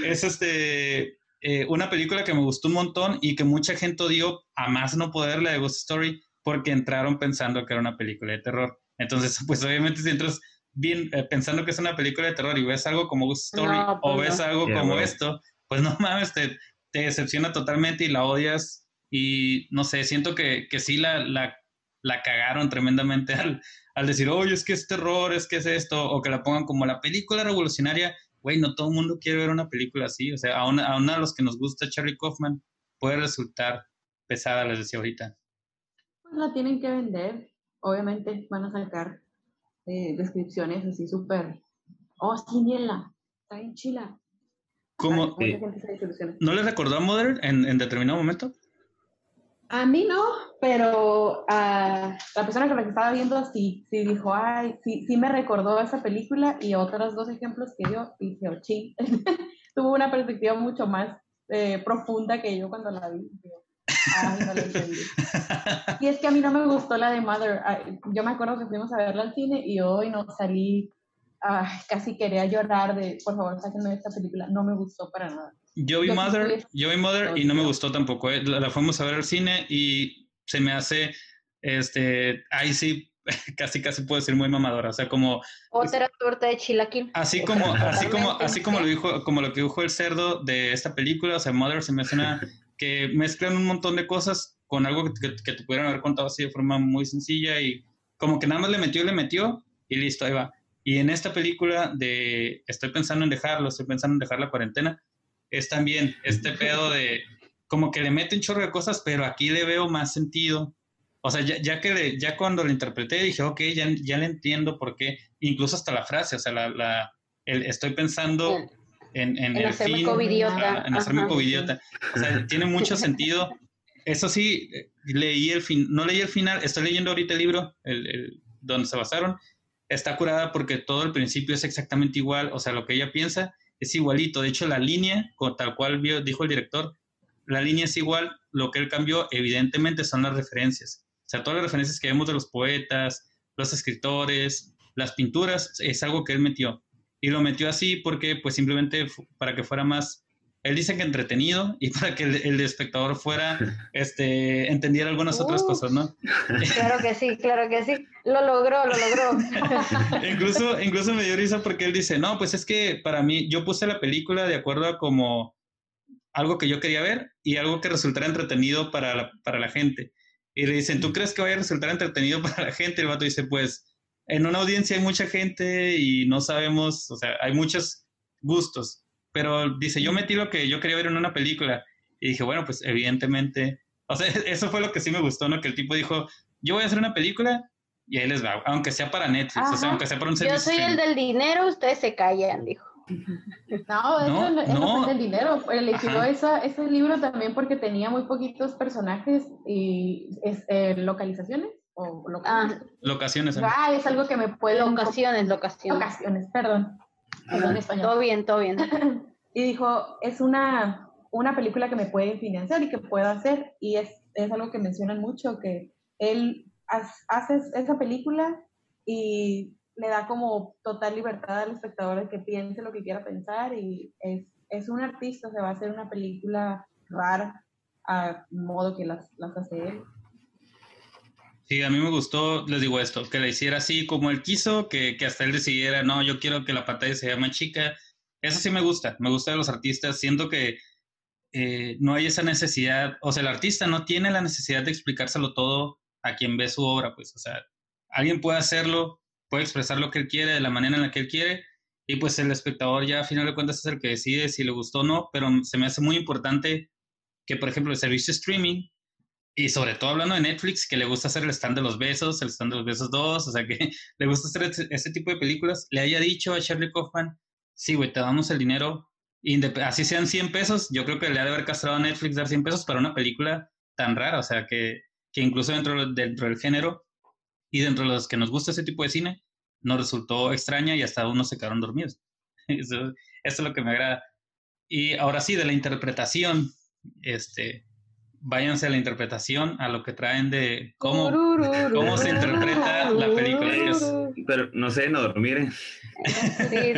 es este, eh, una película que me gustó un montón y que mucha gente odió a más no poder la de Ghost Story porque entraron pensando que era una película de terror. Entonces, pues obviamente si entras bien eh, pensando que es una película de terror y ves algo como Ghost Story No, o pues ves no. algo Yeah, como bueno. esto, pues no mames, te, te decepciona totalmente y la odias y no sé, siento que, que sí la, la, la cagaron tremendamente al, al decir, oye, es que es terror, es que es esto, o que la pongan como la película revolucionaria. Güey, no todo el mundo quiere ver una película así. O sea, aún, aún a los que nos gusta Charlie Kaufman puede resultar pesada, les decía ahorita. Pues la tienen que vender. Obviamente van a sacar eh, descripciones así súper. Oh, sí, miela. Está bien chila. ¿Cómo, eh. ¿No les recordó a Mother en, en determinado momento? A mí no, pero a la persona que estaba viendo sí, sí dijo, ay, sí, sí me recordó esa película y otros dos ejemplos que dio y dije, oh, ching. Tuvo una perspectiva mucho más eh, profunda que yo cuando la vi. Ay, no la entendí. Y es que a mí no me gustó la de Mother. Yo me acuerdo que fuimos a verla al cine y hoy no salí, ay, casi quería llorar de, por favor, sáquenme de esta película. No me gustó para nada. Yo vi Yo Mother, yo vi Mother y no me gustó tampoco. eh. La, la fuimos a ver al cine y se me hace, este, ahí sí, casi casi puedo decir muy mamadora. O sea, como Otra torta de chilaquil. Así como, así como, así como lo dijo, como lo que dijo el cerdo de esta película, o sea, Mother se me hace una que mezclan un montón de cosas con algo que, que, que te pudieran haber contado así de forma muy sencilla y como que nada más le metió le metió y listo, ahí va. Y en esta película de estoy pensando en dejarlo, estoy pensando en dejar la cuarentena, es también este pedo de como que le mete un chorro de cosas, pero aquí le veo más sentido. O sea, ya, ya que le- ya cuando lo interpreté dije, ok, ya, ya le entiendo por qué, incluso hasta la frase, o sea, la, la, el, estoy pensando en, en, En el hacerme fin, covidiota. ajá, en hacerme Ajá. covidiota. O sea, tiene mucho sentido. Eso sí, eh, leí el fin, no leí el final, estoy leyendo ahorita el libro, el, el- donde se basaron. Está curada porque todo el principio es exactamente igual, o sea, lo que ella piensa es igualito. De hecho, la línea, con tal cual vio- dijo el director, la línea es igual, lo que él cambió, evidentemente, son las referencias. O sea, todas las referencias que vemos de los poetas, los escritores, las pinturas, es algo que él metió. Y lo metió así porque, pues simplemente para que fuera más, él dice que entretenido y para que el, espectador fuera, este, entendiera algunas otras cosas, ¿no? Claro que sí, claro que sí. Lo logró, lo logró. incluso, incluso me dio risa porque él dice, no, pues es que para mí, yo puse la película de acuerdo a como algo que yo quería ver y algo que resultara entretenido para la, para la gente. Y le dicen, ¿tú crees que vaya a resultar entretenido para la gente? El vato dice, pues en una audiencia hay mucha gente y no sabemos, o sea, hay muchos gustos, pero dice, yo metí lo que yo quería ver en una película y dije, bueno, pues evidentemente, o sea, eso fue lo que sí me gustó, ¿no? Que el tipo dijo, yo voy a hacer una película y ahí les va, aunque sea para Netflix, o sea, aunque sea para un servicio. Yo soy el del dinero, ustedes se callan, dijo. No, eso no, no, fue el dinero. Eligió esa, ese libro también porque tenía muy poquitos personajes y eh, localizaciones. O ah. locaciones. Ah, es algo que me puede. Locaciones, locaciones. Locaciones, perdón. perdón Todo bien, todo bien. y dijo, es una, una película que me puede financiar y que puedo hacer. Y es, es algo que mencionan mucho, que él hace esa película y le da como total libertad al espectador de que piense lo que quiera pensar y es, es un artista, se va a hacer una película rara a modo que las, las hace él. Sí, a mí me gustó, les digo esto, que la hiciera así como él quiso, que, que hasta él decidiera, no, yo quiero que la pantalla se llame chica. Eso sí me gusta, me gusta de los artistas, siento que eh, no hay esa necesidad, o sea, el artista no tiene la necesidad de explicárselo todo a quien ve su obra, pues, o sea, alguien puede hacerlo, puede expresar lo que él quiere de la manera en la que él quiere y pues el espectador ya a final de cuentas es el que decide si le gustó o no, pero se me hace muy importante que, por ejemplo, el servicio streaming y sobre todo hablando de Netflix, que le gusta hacer el stand de los besos, el stand de los besos 2, o sea que le gusta hacer ese, tipo de películas, le haya dicho a Shirley Kaufman, sí, güey, te damos el dinero, así sean 100 pesos, yo creo que le ha de haber castrado a Netflix dar 100 pesos para una película tan rara, o sea que, que incluso dentro, dentro del género y dentro de los que nos gusta ese tipo de cine, nos resultó extraña y hasta unos se quedaron dormidos. Eso, es lo que me agrada. Y ahora sí, de la interpretación, este, váyanse a la interpretación, a lo que traen de cómo, cómo se interpreta la película. Pero no sé, no dormir. Sí,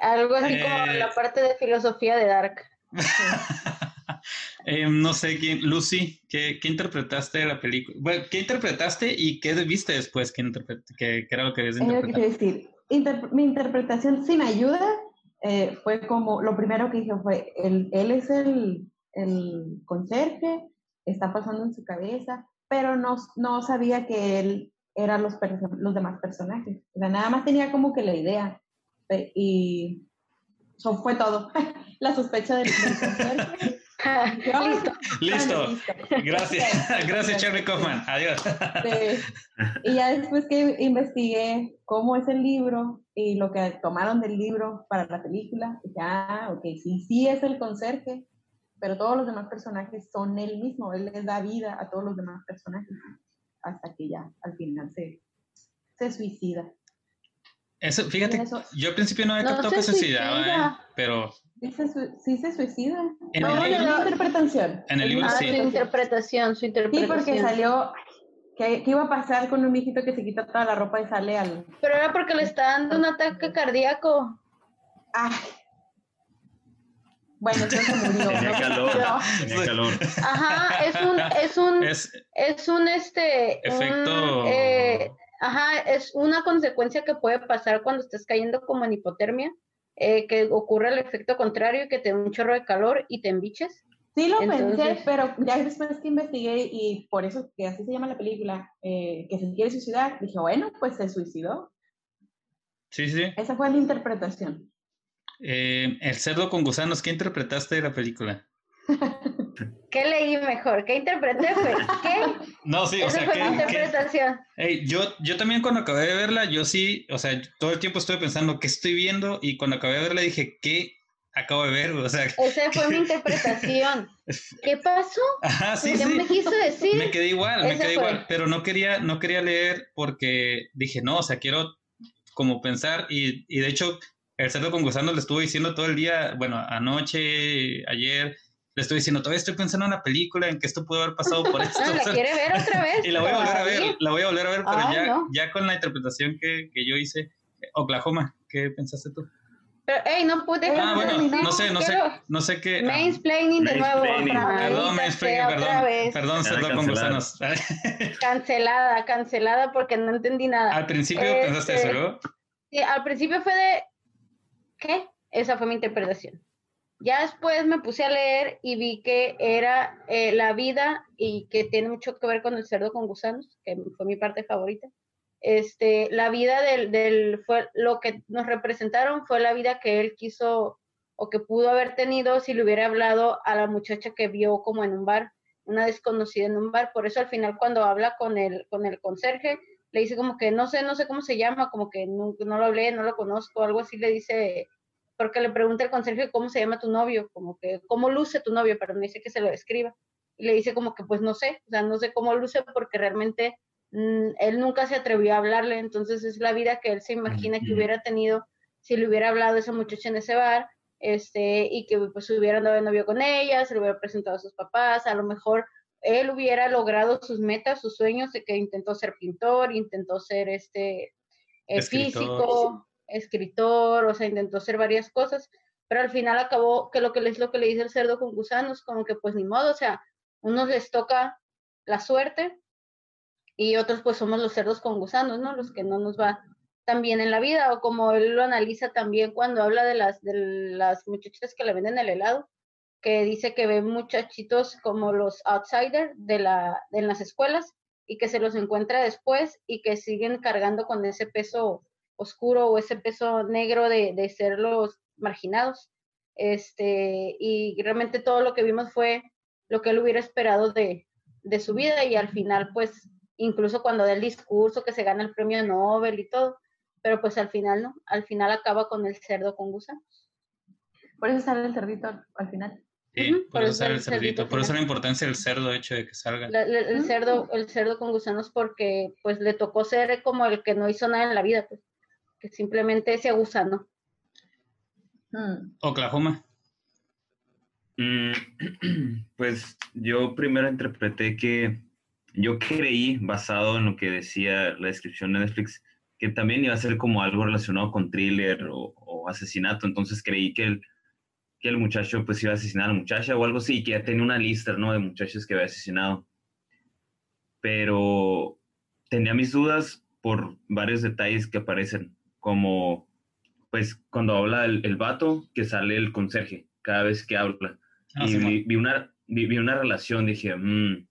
Algo así como la eh, parte de filosofía de Dark. Eh, no sé quién, Lucy, ¿qué, ¿qué, interpretaste de la película? Bueno, ¿qué interpretaste y qué viste después que, que, era lo que habías interpretado? decir, mi interpretación sin ayuda eh, fue como, lo primero que hice fue, él, él es el, el conserje, está pasando en su cabeza, pero no, no sabía que él era los, los demás personajes. O sea, nada más tenía como que la idea. Y eso fue todo. la sospecha del, del conserje. Listo. Listo. Gracias. Gracias, Charlie Kaufman. Adiós. Y ya después que investigué cómo es el libro y lo que tomaron del libro para la película, ya, ah, ok, sí, sí es el conserje, pero todos los demás personajes son él mismo. Él les da vida a todos los demás personajes hasta que ya al final se, se suicida. Eso, fíjate, yo al principio no había captado que se suicidaba, ¿eh? pero Sí se, suicida. En el interpretación. En el libro ah, sí. Su interpretación, su interpretación. Sí, porque salió ¿Qué, iba a pasar con un viejito que se quita toda la ropa y sale al... Pero era porque le está dando un ataque cardíaco. Ay. Bueno, entonces se murió. Tenía calor, tenía calor. Ajá, es un, es un, es, un este... Efecto... Eh, ajá, es una consecuencia que puede pasar cuando estés cayendo como en hipotermia. Eh, que ocurre el efecto contrario, que te da un chorro de calor y te embiches. Sí lo pensé, pero ya después que investigué y por eso que así se llama la película, eh, que se quiere suicidar, dije, bueno, pues se suicidó. Sí, sí. Esa fue la interpretación. Eh, el cerdo con gusanos, ¿qué interpretaste de la película? ¿Qué leí mejor? ¿Qué interpreté? ¿Qué? No, sí, o sea, fue ¿qué, interpretación. yo, yo también cuando acabé de verla, yo sí, o sea, todo el tiempo estuve pensando qué estoy viendo y cuando acabé de verla dije, ¿qué acabo de ver? O sea, esa fue mi interpretación. ¿Qué pasó? Ajá, sí, sí. me quiso decir? Me quedé igual, me quedé igual, pero no quería, no quería leer porque dije, no, o sea, quiero como pensar y, y de hecho el cerdo con gusano le estuvo diciendo todo el día, bueno, anoche, ayer, le estoy diciendo, todavía estoy pensando en una película en que esto pudo haber pasado por esto. ¿La quiere ver otra vez? y la voy a volver a ver, la voy a volver a ver, pero ya, ya con la interpretación que, que yo hice. Oklahoma, ¿qué pensaste tú? Pero, hey, no pude. Ah, bueno, no sé, no sé, no sé qué. Mansplaining de nuevo. Perdón, mansplaining, perdón. Perdón, cerdo con gusanos. Cancelada, cancelada porque no entendí nada. Al principio pensaste eso, ¿no? Este, sí, al principio fue de. ¿Qué? Esa fue mi interpretación. Ya después me puse a leer y vi que era eh, la vida y que tiene mucho que ver con el cerdo con gusanos, que fue mi parte favorita este, la vida del, del, fue lo que nos representaron fue la vida que él quiso o que pudo haber tenido si le hubiera hablado a la muchacha que vio como en un bar, una desconocida en un bar. Por eso al final cuando habla con el, con el conserje, le dice como que no sé, no sé cómo se llama, como que no, no lo hablé, no lo conozco, algo así le dice, porque le pregunta el conserje cómo se llama tu novio, como que cómo luce tu novio, pero me dice que se lo describa. Y le dice como que pues no sé, o sea, no sé cómo luce porque realmente Mm, él nunca se atrevió a hablarle, entonces es la vida que él se imagina que hubiera tenido si le hubiera hablado a esa muchacha en ese bar, este, y que pues hubiera andado de novio con ella, se le hubiera presentado a sus papás, a lo mejor él hubiera logrado sus metas, sus sueños, de que intentó ser pintor, intentó ser este eh, físico, escritor, o sea, intentó hacer varias cosas, pero al final acabó que lo que es lo que le dice el cerdo con gusanos, como que pues ni modo, o sea, unos les toca la suerte y otros pues somos los cerdos con gusanos, ¿no? Los que no nos va tan bien en la vida, o como él lo analiza también cuando habla de las, de las muchachitas que le venden el helado, que dice que ve muchachitos como los outsiders de, la, de las escuelas y que se los encuentra después y que siguen cargando con ese peso oscuro o ese peso negro de, de ser los marginados. Este, y realmente todo lo que vimos fue lo que él hubiera esperado de, de su vida y al final pues incluso cuando da el discurso que se gana el premio Nobel y todo, pero pues al final no, al final acaba con el cerdo con gusanos. Por eso sale el cerdito al, final. Sí, por, eso sale el cerdito, por eso la importancia del cerdo, hecho de que salga. el, cerdo, el cerdo con gusanos porque pues le tocó ser como el que no hizo nada en la vida, pues, que simplemente ese gusano. Mm. Oklahoma. Mm, pues yo primero interpreté que yo creí, basado en lo que decía la descripción de Netflix, que también iba a ser como algo relacionado con thriller o, asesinato, entonces creí que el, que el muchacho pues iba a asesinar a la muchacha o algo así, que ya tenía una lista, ¿no? De muchachos que había asesinado. Pero tenía mis dudas por varios detalles que aparecen, como pues cuando habla el, el vato, que sale el conserje cada vez que habla. Ah, y vi, una, vi, una relación, dije, mmm,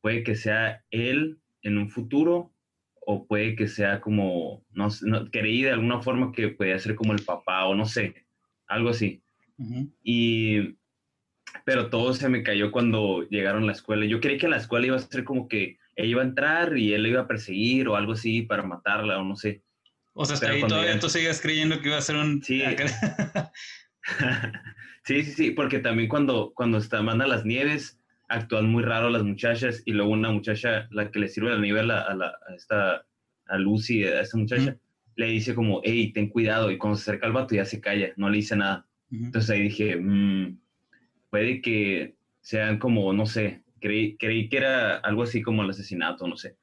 puede que sea él en un futuro o puede que sea como, no, no creí de alguna forma que podía ser como el papá o no sé, algo así. Y, pero todo se me cayó cuando llegaron a la escuela. Yo creí que la escuela iba a ser como que ella iba a entrar y él le iba a perseguir o algo así para matarla o no sé. O sea, hasta ahí todavía tú sigues creyendo que iba a ser un... Sí. sí, sí, sí, porque también cuando, cuando está, manda las nieves, actúan muy raro las muchachas y luego una muchacha, la que le sirve la nivel a, la, a esta, a Lucy, a esta muchacha, le dice como, hey, ten cuidado, y cuando se acerca al vato ya se calla, no le dice nada. Entonces ahí dije, mm, puede que sean como, no sé, creí, creí que era algo así como el asesinato, no sé.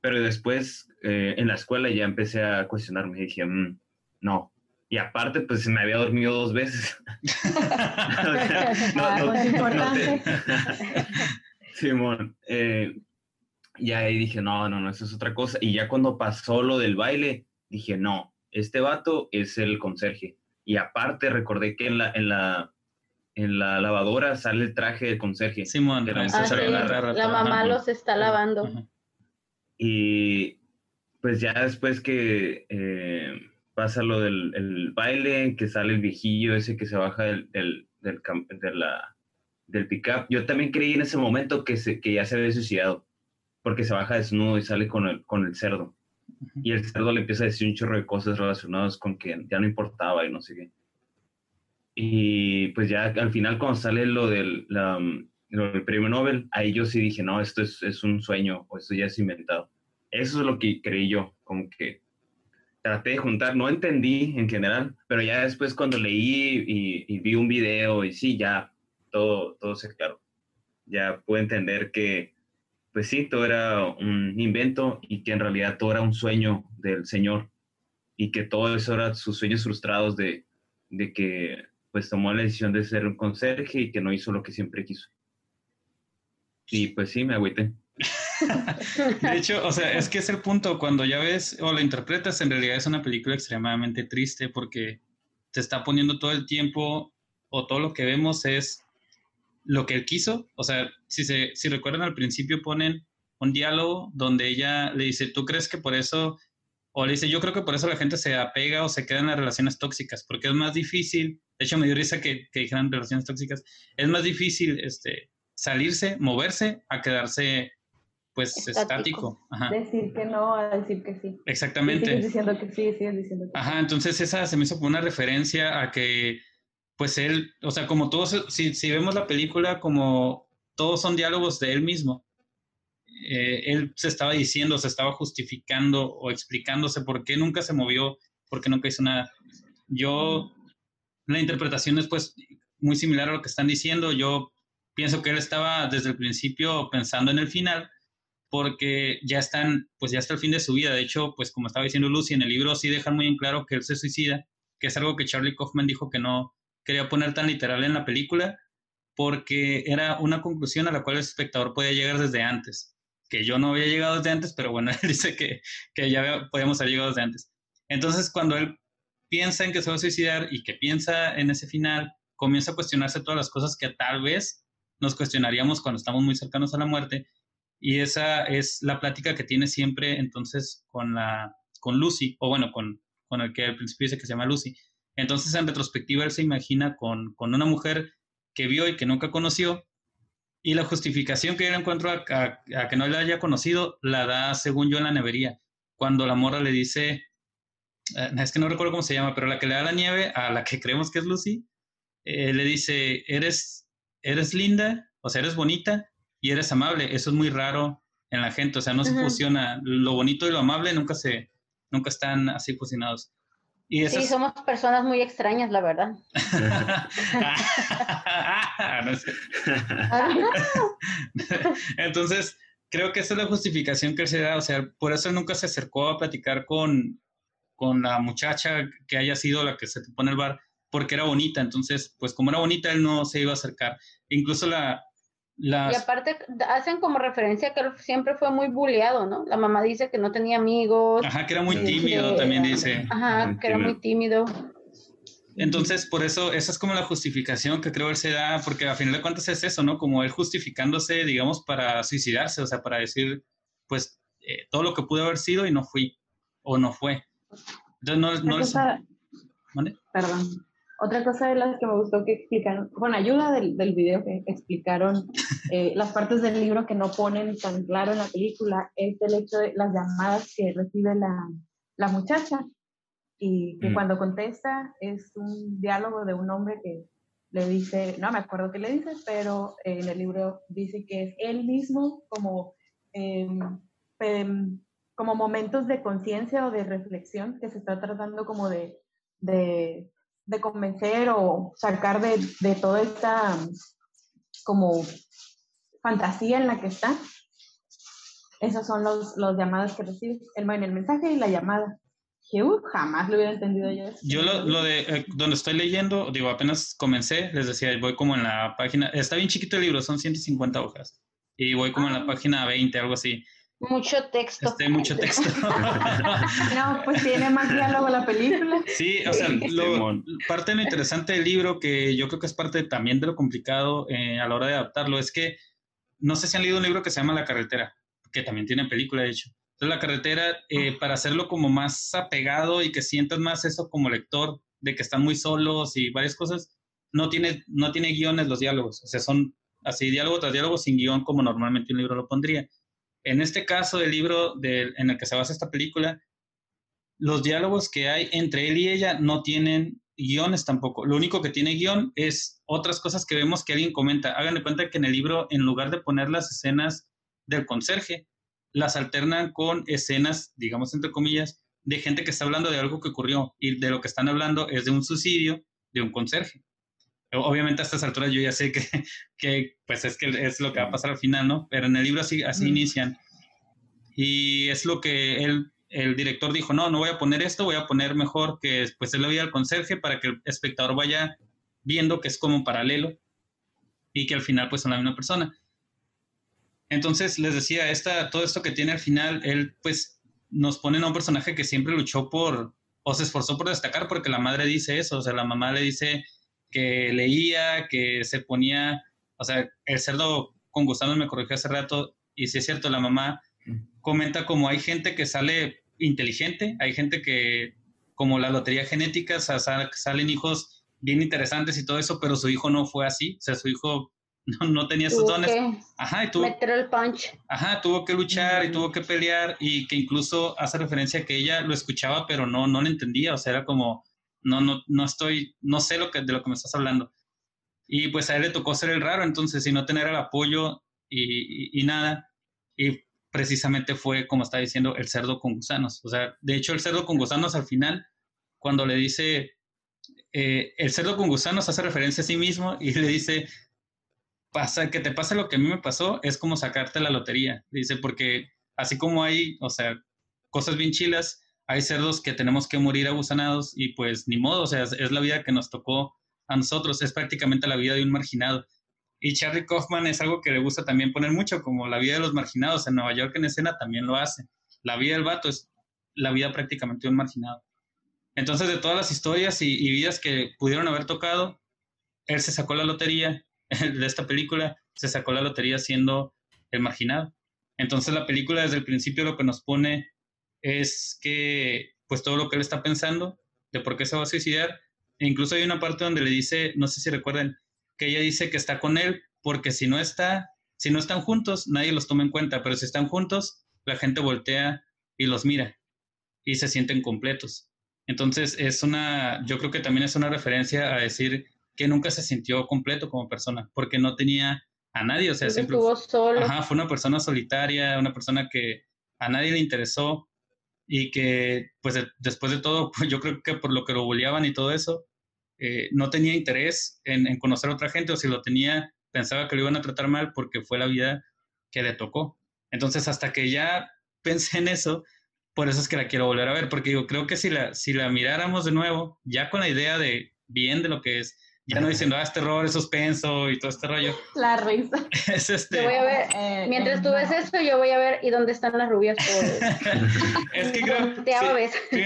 Pero después eh, en la escuela ya empecé a cuestionarme y dije, mm, no, y aparte, pues me había dormido dos veces. Simón. Eh, y ahí dije, no, no, no, eso es otra cosa. Y ya cuando pasó lo del baile, dije, no, este vato es el conserje. Y aparte recordé que en la, en la, en la lavadora sale el traje del conserje. Simón, ah, la, mamá los está lavando. Y pues ya después que... Eh, pasa lo del el baile, que sale el viejillo ese que se baja del, del, del, de la, del pickup. Yo también creí en ese momento que, se, que ya se había suicidado, porque se baja desnudo y sale con el, con el cerdo. Y el cerdo le empieza a decir un chorro de cosas relacionadas con que ya no importaba y no sé qué. Y pues ya al final cuando sale lo del, la, lo del premio Nobel, ahí yo sí dije, no, esto es, es un sueño o esto ya es inventado. Eso es lo que creí yo, como que traté de juntar, no entendí en general, pero ya después cuando leí y, vi un video y sí, ya, todo, todo se aclaró. Ya pude entender que, pues sí, todo era un invento y que en realidad todo era un sueño del Señor y que todo eso era sus sueños frustrados de, de que pues tomó la decisión de ser un conserje y que no hizo lo que siempre quiso. Y pues sí, me agüité. de hecho, o sea, es que es el punto, cuando ya ves o la interpretas, en realidad es una película extremadamente triste porque te está poniendo todo el tiempo o todo lo que vemos es lo que él quiso. O sea, si, se, si recuerdan al principio ponen un diálogo donde ella le dice, ¿tú crees que por eso, o le dice, yo creo que por eso la gente se apega o se queda en las relaciones tóxicas, porque es más difícil, de hecho me dio risa que, que dijeran relaciones tóxicas, es más difícil este, salirse, moverse, a quedarse pues estático. Decir que no a decir que sí. Exactamente. diciendo que sí, sigues diciendo que Ajá, entonces esa se me hizo como una referencia a que, pues él, o sea, como todos, si, vemos la película como todos son diálogos de él mismo, eh, él se estaba diciendo, se estaba justificando o explicándose por qué nunca se movió, por qué nunca hizo nada. Yo, la interpretación es pues muy similar a lo que están diciendo. Yo pienso que él estaba desde el principio pensando en el final, porque ya están, pues ya está el fin de su vida. De hecho, pues como estaba diciendo Lucy, en el libro sí dejan muy en claro que él se suicida, que es algo que Charlie Kaufman dijo que no quería poner tan literal en la película, porque era una conclusión a la cual el espectador podía llegar desde antes, que yo no había llegado desde antes, pero bueno, él dice que, que ya podíamos haber llegado desde antes. Entonces, cuando él piensa en que se va a suicidar y que piensa en ese final, comienza a cuestionarse todas las cosas que tal vez nos cuestionaríamos cuando estamos muy cercanos a la muerte y esa es la plática que tiene siempre entonces con, la, con Lucy, o bueno, con, con el que al principio dice que se llama Lucy. Entonces, en retrospectiva, él se imagina con, con una mujer que vio y que nunca conoció, y la justificación que él encuentra a, a, que no la haya conocido la da, según yo, en la nevería, cuando la morra le dice, eh, es que no recuerdo cómo se llama, pero la que le da la nieve a la que creemos que es Lucy, eh, le dice, eres, eres linda, o sea, eres bonita, y eres amable. Eso es muy raro en la gente, o sea, no se fusiona. Lo bonito y lo amable nunca se, nunca están así fusionados. Y Sí, somos personas muy extrañas, la verdad. Entonces, creo que esa es la justificación que él se da, o sea, por eso él nunca se acercó a platicar con, con la muchacha que haya sido la que se te pone el bar, porque era bonita, entonces, pues como era bonita, él no se iba a acercar. Incluso la, y aparte hacen como referencia que él siempre fue muy bulleado, ¿no? La mamá dice que no tenía amigos. Ajá, que era muy tímido, también dice. Ajá, que era muy tímido. Entonces, por eso, esa es como la justificación que creo él se da, porque a final de cuentas es eso, ¿no? Como él justificándose, digamos, para suicidarse, o sea, para decir, pues, eh, todo lo que pudo haber sido y no fui, o no fue. Entonces, no, no Perdón. Otra cosa de las que me gustó que explicaron, con ayuda del, del video que explicaron eh, las partes del libro que no ponen tan claro en la película, es el hecho de las llamadas que recibe la, la muchacha y que mm. cuando contesta es un diálogo de un hombre que le dice, no me acuerdo qué le dice, pero en el libro dice que es él mismo como, em, como momentos de conciencia o de reflexión que se está tratando como de, de de convencer o sacar de, de toda esta como fantasía en la que está. Esos son los, los llamados que recibes, el, el mensaje y la llamada. Que uh, jamás lo hubiera entendido yo. Yo lo, lo de eh, donde estoy leyendo, digo, apenas comencé, les decía, voy como en la página, está bien chiquito el libro, son 150 hojas, y voy como en la ah. página 20, algo así. Mucho texto. Este, mucho texto. no, pues tiene más diálogo la película. Sí, o sea, parte de lo interesante del libro, que yo creo que es parte también de lo complicado eh, a la hora de adaptarlo, es que no sé si han leído un libro que se llama La carretera, que también tiene película, de hecho. Entonces, La carretera, eh, para hacerlo como más apegado y que sientas más eso como lector, de que están muy solos y varias cosas, no tiene, no tiene guiones los diálogos. O sea, son así diálogo tras diálogo sin guion, como normalmente un libro lo pondría en este caso del libro en el que se basa esta película, los diálogos que hay entre él y ella no tienen guiones tampoco. Lo único que tiene guion es otras cosas que vemos que alguien comenta. Hagan de cuenta que en el libro, en lugar de poner las escenas del conserje, las alternan con escenas, digamos entre comillas, de gente que está hablando de algo que ocurrió y de lo que están hablando es de un suicidio de un conserje. Obviamente a estas alturas yo ya sé que, que pues es que es lo que va a pasar al final, ¿no? Pero en el libro así, así inician. Y es lo que él, el director dijo, no, no voy a poner esto, voy a poner mejor que pues él le voy al conserje para que el espectador vaya viendo que es como paralelo y que al final pues son la misma persona. Entonces les decía, esta, todo esto que tiene al final, él pues nos pone a un personaje que siempre luchó por, o se esforzó por destacar porque la madre dice eso, o sea, la mamá le dice que leía, que se ponía, o sea, el cerdo con gusano me corrigió hace rato, y si es cierto, la mamá comenta como hay gente que sale inteligente, hay gente que, como la lotería genética, salen hijos bien interesantes y todo eso, pero su hijo no fue así, o sea, su hijo no, tenía esos dones. ajá, y tuvo, meter el punch. Ajá, tuvo que luchar y tuvo que pelear y que incluso hace referencia a que ella lo escuchaba, pero no, no lo entendía, o sea, era como, no, no, no estoy, no sé lo que, de lo que me estás hablando. Y pues a él le tocó ser el raro, entonces, y no tener el apoyo y, nada. Y precisamente fue, como está diciendo, el cerdo con gusanos. O sea, de hecho, el cerdo con gusanos al final, cuando le dice, eh, el cerdo con gusanos hace referencia a sí mismo y le dice, pasa, que te pase lo que a mí me pasó, es como sacarte la lotería. Dice, porque así como hay, o sea, cosas bien chilas, hay cerdos que tenemos que morir abusanados y pues ni modo, o sea, es, la vida que nos tocó a nosotros, es prácticamente la vida de un marginado. Y Charlie Kaufman es algo que le gusta también poner mucho, como la vida de los marginados. En Nueva York en escena también lo hace. La vida del vato es la vida prácticamente de un marginado. Entonces, de todas las historias y, y vidas que pudieron haber tocado, él se sacó la lotería de esta película, se sacó la lotería siendo el marginado. Entonces, la película desde el principio lo que nos pone es que pues todo lo que él está pensando de por qué se va a suicidar. E incluso hay una parte donde le dice, no sé si recuerden, que ella dice que está con él porque si no está, si no están juntos, nadie los toma en cuenta, pero si están juntos, la gente voltea y los mira y se sienten completos. Entonces es una, yo creo que también es una referencia a decir que nunca se sintió completo como persona, porque no tenía a nadie, o sea, siempre estuvo solo. Ajá, fue una persona solitaria, una persona que a nadie le interesó y que pues después de todo, yo creo que por lo que lo bulleaban y todo eso, eh, no tenía interés en, conocer a otra gente o si lo tenía, pensaba que lo iban a tratar mal porque fue la vida que le tocó. Entonces, hasta que ya pensé en eso, por eso es que la quiero volver a ver, porque yo creo que si la, si la miráramos de nuevo, ya con la idea de bien de lo que es, ya no diciendo, ah, este error es suspenso y todo este rollo. La risa. Es este. Yo voy a ver, eh, mientras tú ves esto, yo voy a ver y dónde están las rubias. es que creo.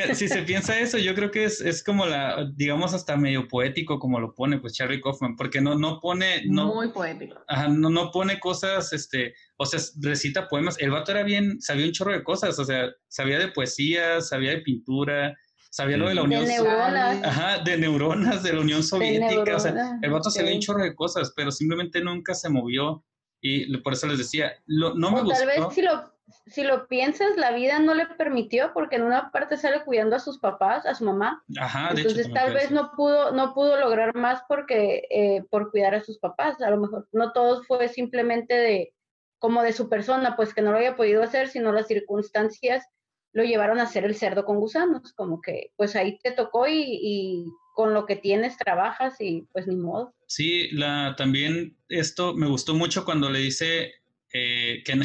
si, si, se piensa eso, yo creo que es, es, como la, digamos, hasta medio poético como lo pone, pues Charlie Kaufman, porque no, no pone. No, Muy poético. Ajá, no, no pone cosas, este, o sea, recita poemas. El vato era bien, sabía un chorro de cosas, o sea, sabía de poesía, sabía de pintura Sabía lo de la Unión de neuronas. Ajá, de neuronas, de la Unión Soviética. o sea, el vato se ve un chorro de cosas, pero simplemente nunca se movió. Y por eso les decía, no me gustó. Tal vez si lo, si lo piensas, la vida no le permitió, porque en una parte sale cuidando a sus papás, a su mamá. Ajá, de Entonces tal vez no pudo, no pudo lograr más porque eh, por cuidar a sus papás. A lo mejor no todo fue simplemente de como de su persona, pues que no lo había podido hacer, sino las circunstancias lo llevaron a hacer el cerdo con gusanos, como que pues ahí te tocó y, con lo que tienes trabajas y pues ni modo. Sí, la, también esto me gustó mucho cuando le dice eh, que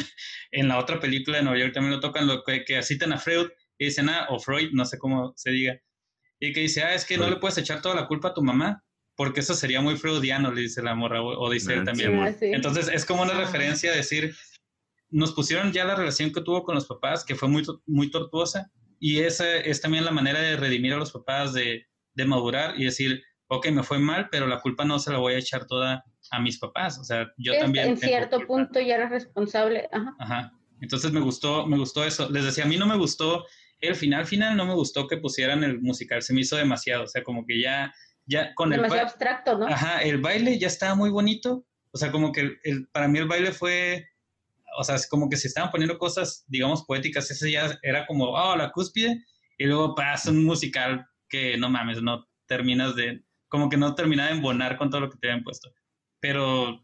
en, la otra película de Nueva York también lo tocan, lo que, que citan a Freud y dicen, ah, o Freud, no sé cómo se diga, y que dice, ah, es que no le puedes echar toda la culpa a tu mamá, porque eso sería muy freudiano, le dice la morra, o, dice él ah, también. Entonces es como una referencia a decir, nos pusieron ya la relación que tuvo con los papás, que fue muy, muy tortuosa, y esa es también la manera de redimir a los papás, de, de madurar y decir, ok, me fue mal, pero la culpa no se la voy a echar toda a mis papás, o sea, yo también... En cierto punto ya eres responsable, ajá. Ajá. Entonces me gustó, me gustó eso. Les decía, a mí no me gustó el final, final no me gustó que pusieran el musical, se me hizo demasiado, o sea, como que ya, ya con el... Demasiado abstracto, ¿no? Ajá, el baile ya estaba muy bonito, o sea, como que el, para mí el baile fue o sea, es como que se estaban poniendo cosas, digamos, poéticas, ese ya era como, oh, la cúspide, y luego pasa un musical que no mames, no terminas de, como que no termina de embonar con todo lo que te habían puesto. Pero...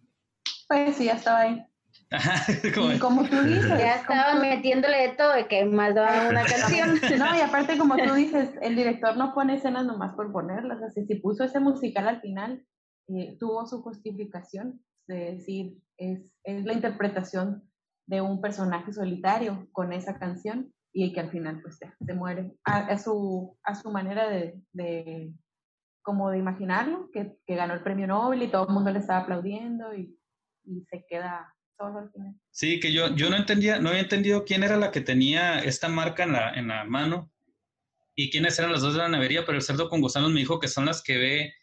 Pues sí, ya estaba ahí. como, tú dices. Ya estaba metiéndole de todo de que más daba una canción. no, y aparte, como tú dices, el director no pone escenas nomás por ponerlas. O sea, si puso ese musical al final, eh, tuvo su justificación, de decir, es, es la interpretación de un personaje solitario con esa canción y que al final pues se, muere a, su, a su manera de, de como de imaginarlo, que, que, ganó el premio Nobel y todo el mundo le estaba aplaudiendo y, y se queda solo al final. Sí, que yo, yo no entendía, no había entendido quién era la que tenía esta marca en la, en la mano y quiénes eran las dos de la nevería, pero el cerdo con gusanos me dijo que son las que ve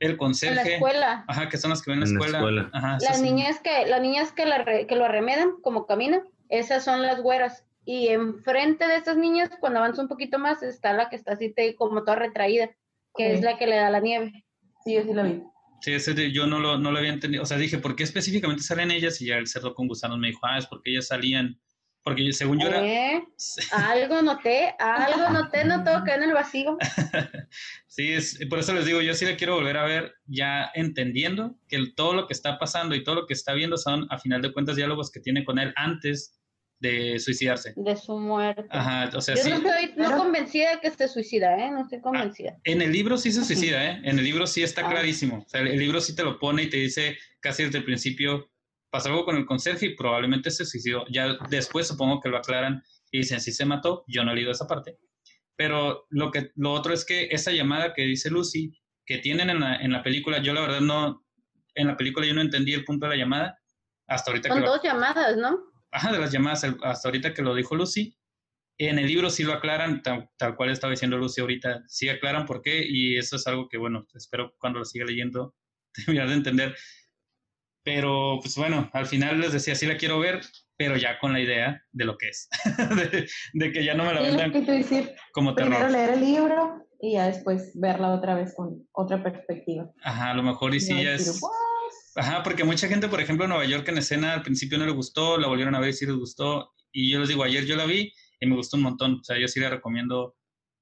el conserje. En la escuela. Ajá, que son las que ven en la escuela. Ajá, las, niñas que, las niñas que, la que lo arremedan, como caminan, esas son las güeras. Y enfrente de esas niñas, cuando avanza un poquito más, está la que está así como toda retraída, que es la que le da la nieve. Sí, yo sí la vi. Sí, ese yo no lo, no lo había entendido. O sea, dije, ¿por qué específicamente salen ellas? Y ya el cerdo con gusanos me dijo, ah, es porque ellas salían porque según yo era... ¿Eh? Algo noté, algo noté, no todo quedó en el vacío. sí, es, por eso les digo, yo sí la quiero volver a ver ya entendiendo que todo lo que está pasando y todo lo que está viendo son, a final de cuentas, diálogos que tiene con él antes de suicidarse. De su muerte. Ajá, o sea, Yo sí. no estoy no convencida de que se suicida, ¿eh? No estoy convencida. Ah, en el libro sí se suicida, ¿eh? En el libro sí está ah. clarísimo. O sea, el libro sí te lo pone y te dice casi desde el principio pasó algo con el conserje y probablemente se suicidó. Ya después supongo que lo aclaran y dicen, si se mató, yo no he leído esa parte. Pero lo, que, lo otro es que esa llamada que dice Lucy, que tienen en la, en la película, yo la verdad no, en la película yo no entendí el punto de la llamada, hasta ahorita Son que dos llamadas, ¿no? Ajá, de las llamadas, hasta ahorita que lo dijo Lucy. En el libro sí lo aclaran, tal, tal cual estaba diciendo Lucy ahorita, sí aclaran por qué, y eso es algo que, bueno, espero cuando lo siga leyendo terminar de entender pero, pues bueno, al final les decía, sí la quiero ver, pero ya con la idea de lo que es. de, que ya no me la vendan como terror. Primero leer el libro y ya después verla otra vez con otra perspectiva. Ajá, a lo mejor y sí ya es... Ajá, porque mucha gente, por ejemplo, en Nueva York en escena al principio no le gustó, la volvieron a ver y sí les gustó. Y yo les digo, ayer yo la vi y me gustó un montón. O sea, yo sí la recomiendo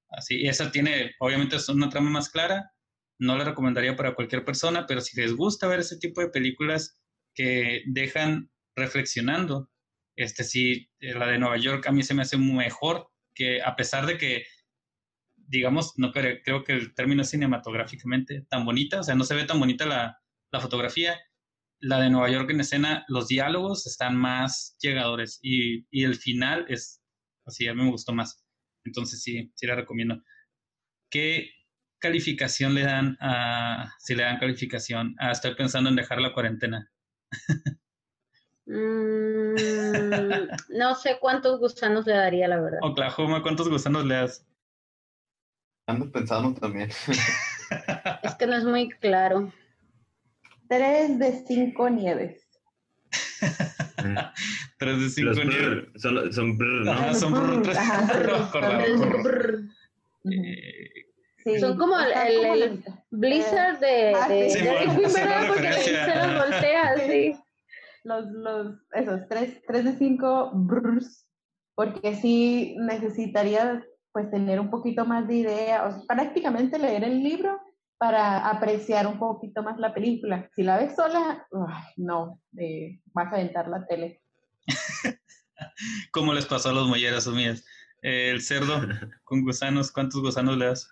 así. Y esa tiene, obviamente, es una trama más clara, no la recomendaría para cualquier persona, pero si les gusta ver ese tipo de películas que dejan reflexionando, este sí, eh, la de Nueva York a mí se me hace mejor que a pesar de que, digamos, no creo, que el término cinematográficamente tan bonita, o sea, no se ve tan bonita la, la fotografía, la de Nueva York en escena, los diálogos están más llegadores y, y, el final es, así, a mí me gustó más. Entonces sí, sí la recomiendo. ¿Qué calificación le dan a, si le dan calificación a, estoy pensando en dejar la cuarentena? Mm, no sé cuántos gusanos le daría, la verdad. Oklahoma, ¿cuántos gusanos le das? Ando pensando también. es que no es muy claro. Tres de cinco nieves. Tres de cinco nieves. Son, son brr, ¿no? son brr, son como el, Blizzard de, ah, de, sí, porque se los voltea, sí. Los, los, esos, tres, tres de cinco brrs, porque sí necesitaría pues tener un poquito más de idea, o sea, prácticamente leer el libro para apreciar un poquito más la película. Si la ves sola, no, eh, vas a aventar la tele. ¿Cómo les pasó a los molleras mías? el cerdo con gusanos, ¿cuántos gusanos le das?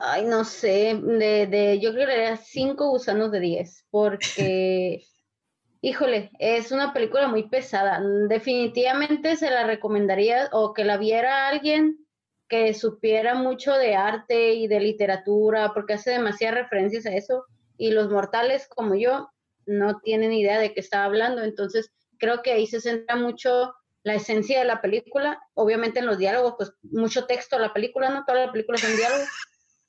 Ay, no sé, de, de, yo creo que le cinco gusanos de diez, porque, híjole, es una película muy pesada. Definitivamente se la recomendaría o que la viera alguien que supiera mucho de arte y de literatura, porque hace demasiadas referencias a eso, y los mortales como yo no tienen idea de qué está hablando, entonces creo que ahí se centra mucho la esencia de la película, obviamente en los diálogos, pues mucho texto la película, no toda la película son diálogos,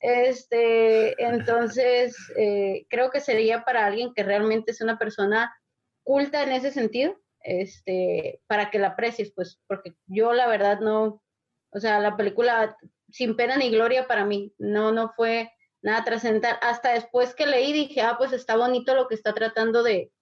este, entonces, eh, creo que sería para alguien que realmente es una persona culta en ese sentido, este, para que la aprecies, pues, porque yo la verdad no, o sea, la película sin pena ni gloria para mí, no, no fue nada trascendental. Hasta después que leí dije, ah, pues está bonito lo que está tratando de,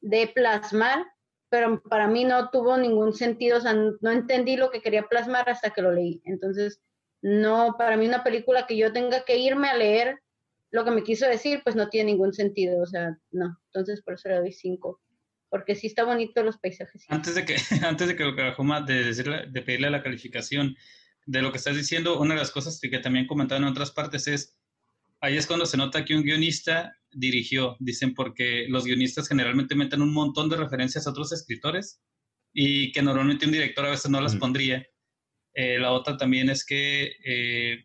de plasmar, pero para mí no tuvo ningún sentido, o sea, no entendí lo que quería plasmar hasta que lo leí. Entonces, no, para mí una película que yo tenga que irme a leer lo que me quiso decir, pues no tiene ningún sentido, o sea, no. Entonces por eso le doy cinco, porque sí está bonito los paisajes. Antes de que, antes de que lo de, decirle, de pedirle la calificación de lo que estás diciendo, una de las cosas que, también comentado en otras partes es ahí es cuando se nota que un guionista dirigió, dicen, porque los guionistas generalmente meten un montón de referencias a otros escritores y que normalmente un director a veces no las Mm. pondría. Eh, la otra también es que, eh,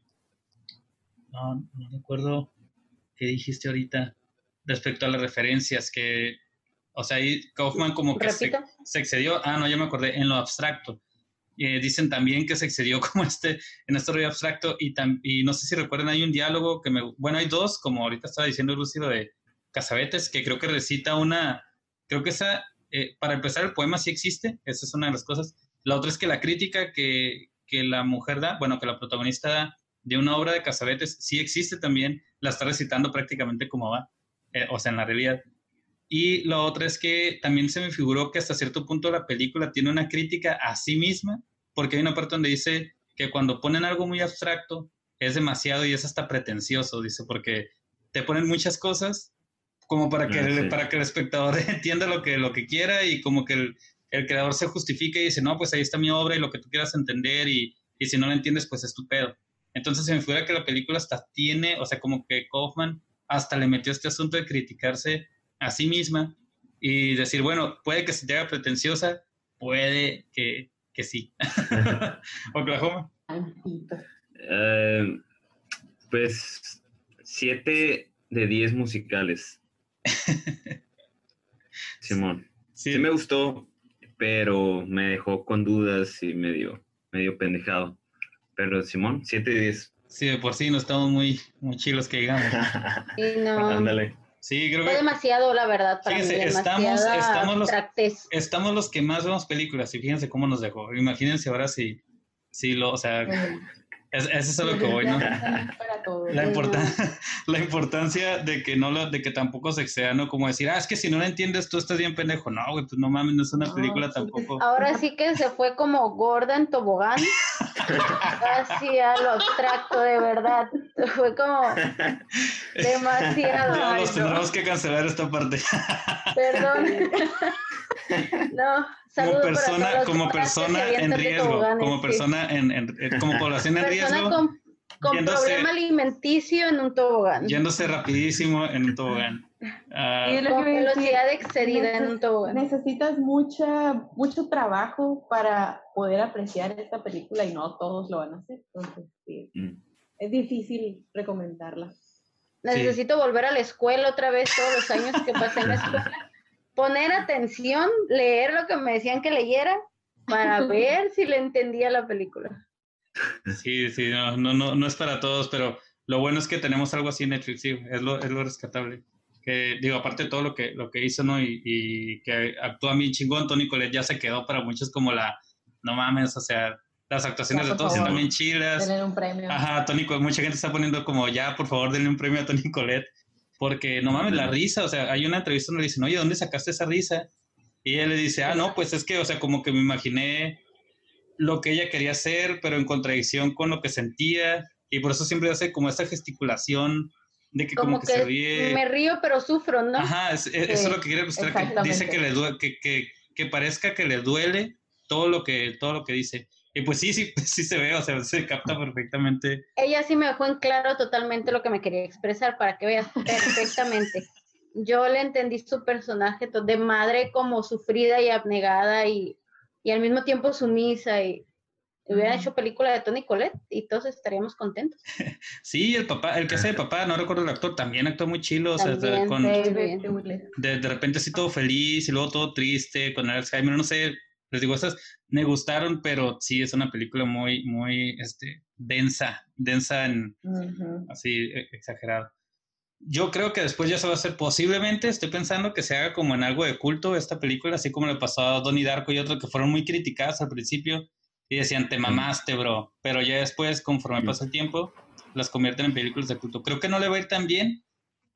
no, no recuerdo qué dijiste ahorita respecto a las referencias, que, o sea, ahí Kaufman como que se, se excedió, ah, no, ya me acordé, en lo abstracto. Eh, dicen también que se excedió como este, en este rollo abstracto y, tam- y no sé si recuerdan, hay un diálogo que me, bueno, hay dos, como ahorita estaba diciendo Lucy, lo de Casabetes, que creo que recita una, creo que esa, eh, para empezar el poema sí existe, esa es una de las cosas. La otra es que la crítica que, que la mujer da, bueno, que la protagonista da de una obra de Casabetes sí existe también, la está recitando prácticamente como va, eh, o sea, en la realidad. Y la otra es que también se me figuró que hasta cierto punto la película tiene una crítica a sí misma, porque hay una parte donde dice que cuando ponen algo muy abstracto es demasiado y es hasta pretencioso, dice, porque te ponen muchas cosas como para que, Ah, sí. para que el espectador entienda lo que, lo que quiera y como que el, el creador se justifique y dice, no, pues ahí está mi obra y lo que tú quieras entender y, y si no lo entiendes, pues es tu pedo. Entonces se me figura que la película hasta tiene, o sea, como que Kaufman hasta le metió este asunto de criticarse a sí misma y decir, bueno, puede que se te haga pretenciosa, puede que, que sí. Oklahoma. Eh, pues siete de 10 musicales. Simón. Sí, Sí me gustó, pero me dejó con dudas y medio, medio pendejado. Pero Simón, 7 de 10. sí, de por sí no estamos muy, muy chilos que digamos. Y no. Ándale. Sí, creo Fue que demasiado, la verdad, para Fíjense, mí. estamos- estamos los- estamos los que más vemos películas y fíjense cómo nos dejó. Imagínense ahora si, si lo, o sea, es, eso es a lo que voy, ¿no? Para todos. La, importan- la importancia de que no lo- de que tampoco se exceda, ¿no? Como decir, ah, es que si no lo entiendes, tú estás bien pendejo. No, güey, pues no mames, no es una No, película sí. tampoco. Ahora sí que se fue como gorda en tobogán. Así a lo abstracto, de verdad. Fue como demasiado. Ya los tendremos que cancelar esta parte. Perdón. No, como persona, como persona en riesgo, como sí. persona en, en- como población en Persona riesgo, con, con yéndose- problema alimenticio en un tobogán. yéndose rapidísimo en un tobogán. Ah, Y es lo Con velocidad excedida en un tobogán. Necesitas mucha, mucho trabajo para poder apreciar esta película y no todos lo van a hacer. Entonces, sí, Mm. es difícil recomendarla. Necesito volver a la escuela otra vez todos los años que pasé en la escuela. Poner atención, leer lo que me decían que leyera para ver si le entendía la película. Sí, sí, no, no, no, no es para todos, pero lo bueno es que tenemos algo así en Netflix, sí, es lo, es lo rescatable. Que, digo, aparte de todo lo que, lo que hizo, ¿no? Y, y que actúa bien chingón, Tony Colette ya se quedó para muchos como la, no mames, o sea, las actuaciones Ya, de todos favor. están bien chidas. Tener un premio. Ajá, Tony Colette, mucha gente está poniendo como, ya, por favor, denle un premio a Tony Colette, porque no mames, la risa, o sea, hay una entrevista donde le dicen, oye, ¿dónde sacaste esa risa? Y ella le dice, ah, no, pues es que, o sea, como que me imaginé lo que ella quería hacer, pero en contradicción con lo que sentía, y por eso siempre hace como esta gesticulación de que como, Como que, se que ríe. me río pero sufro, ¿no? Ajá, es- es- eso es lo que quiere mostrar, que dice que le due- que, que, que parezca que le duele todo lo que, todo lo que dice. Y pues sí, sí, sí se ve, o sea, se capta perfectamente. Ella sí me dejó en claro totalmente lo que me quería expresar para que veas perfectamente. Yo le entendí su personaje de madre como sufrida y abnegada y, y al mismo tiempo sumisa y hubiera Ujú. hecho película de Tony Colette y todos estaríamos contentos. Sí, el papá, el que hace de papá, no recuerdo el actor, también actúa muy chilo, o sea, También, con, sí. De, de repente así todo feliz y luego todo triste con Alzheimer, no sé, les digo, esas me gustaron, pero sí es una película muy, muy, este, densa, densa en, Ujú. así, e- exagerado. Yo creo que después ya se va a hacer, posiblemente, estoy pensando que se haga como en algo de culto esta película, así como le pasó a Donnie Darko y otros que fueron muy criticadas al principio y decían, te mamaste, bro, pero ya después, conforme Mm. pasa el tiempo, las convierten en películas de culto. Creo que no le va a ir tan bien.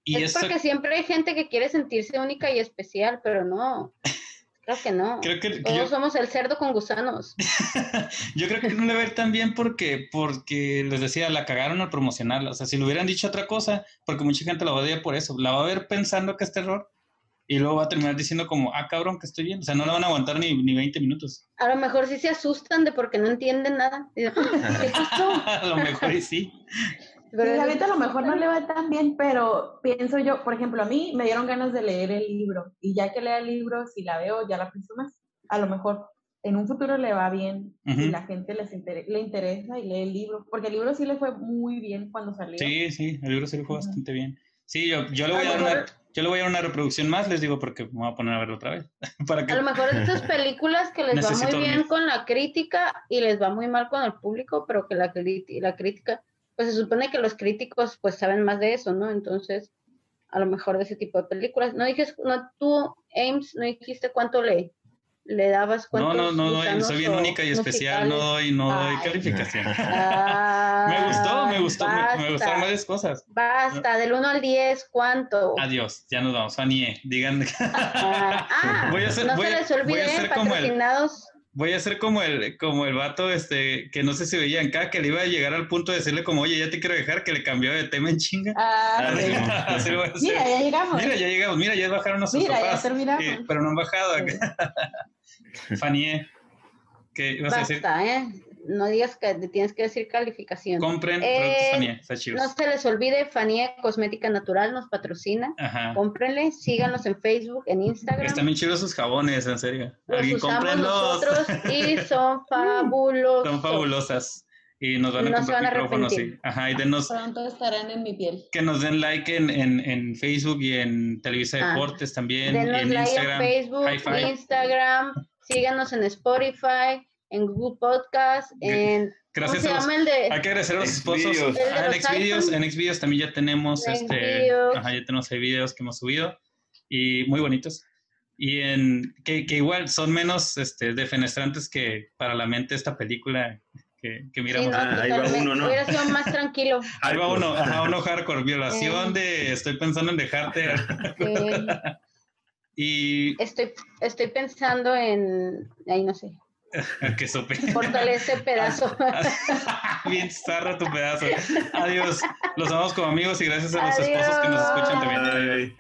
Y es eso, porque siempre hay gente que quiere sentirse única y especial, pero no. Creo que no. creo que, Todos yo, somos el cerdo con gusanos. yo creo que no le va a ir tan bien porque, porque les decía, la cagaron al promocionarla. O sea, si le hubieran dicho otra cosa, porque mucha gente la va a odiar por eso, la va a ver pensando que es terror y luego va a terminar diciendo como, ah, cabrón, que estoy bien. O sea, no la van a aguantar ni, ni 20 minutos. A lo mejor sí se asustan de porque no entienden nada. "Ah, ¿Qué esto? a lo mejor sí. Pero Sí, ahorita a lo mejor no le va tan bien, pero pienso yo, por ejemplo, a mí me dieron ganas de leer el libro y ya que lea el libro, si la veo, ya la aprecio más. A lo mejor en un futuro le va bien Ujú. y la gente les inter- le interesa y lee el libro, porque el libro sí le fue muy bien cuando salió. Sí, sí, el libro se le fue Ujú. bastante bien. Sí, yo, yo le voy A a dar una, yo le voy a dar una reproducción más, les digo, porque me voy a poner a verlo otra vez. Para que A lo mejor estas películas que les va muy bien dormir. con la crítica y les va muy mal con el público, pero que la, la crítica, pues se supone que los críticos pues saben más de eso, ¿no? Entonces, a lo mejor de ese tipo de películas. No dijiste, no, tú, Ames, no dijiste cuánto le, le dabas, No, cuántos no, no, doy, soy bien única y especial, no doy, no doy calificación. Ah, me gustó, me gustó, me, me basta, gustaron varias cosas. Basta, del 1 al 10, ¿cuánto? Adiós, ya nos vamos. Fanie, digan. Ah, ah, Voy a hacer- no voy se a- les voy a como el- patrocinados. Voy a ser como el, como el vato este, que no sé si veían acá, que le iba a llegar al punto de decirle como, oye, ya te quiero dejar, que le cambió de tema en chinga. Ah, Ah, sí. sí. Así lo voy a hacer. Mira, ya llegamos. Mira, ya llegamos, mira, ya bajaron nuestros Mira, ya terminamos. Pero no han bajado Sí. Fanie, ¿qué ibas a decir? Basta, ¿eh? No digas que te tienes que decir calificación. Compren Eh, productos Fanie, está chido. No se les olvide, Fanía Cosmética Natural nos patrocina. Ajá. Cómprenle, síganos en Facebook, en Instagram. Están bien chidos sus jabones, en serio. Los Alguien cómprenlos. y son fabulosos. Son fabulosas. Y nos van a No comprar van a micrófonos. arrepentir. Sí. Ajá, y denos, Pronto estarán en mi piel. que nos den like en, en, en Facebook y en Televisa Ah. Deportes también. y Denos en like Instagram. en Facebook. Instagram, síganos en Spotify, en Google Podcast, en... Gracias ¿Cómo a se los, llama el de...? Hay que agradecer a los esposos. De Ah, en Xvideos, en Xvideos también ya tenemos En este, ajá, ya tenemos ahí videos que hemos subido y muy bonitos. Y en que, que igual son menos este, defenestrantes que para la mente esta película que, que Sí, miramos. no, Ah, ahí va uno, ¿no? Hubiera sido más tranquilo. Ahí va uno, ajá, uno hardcore, Eh. violación de estoy pensando en dejarte Sí. y Estoy, estoy pensando en... Ahí no sé. que supe. Fortalece pedazo. Bien zarra tu pedazo. Adiós. Los amamos como amigos y gracias a los Adiós. esposos que nos escuchan también. Ay,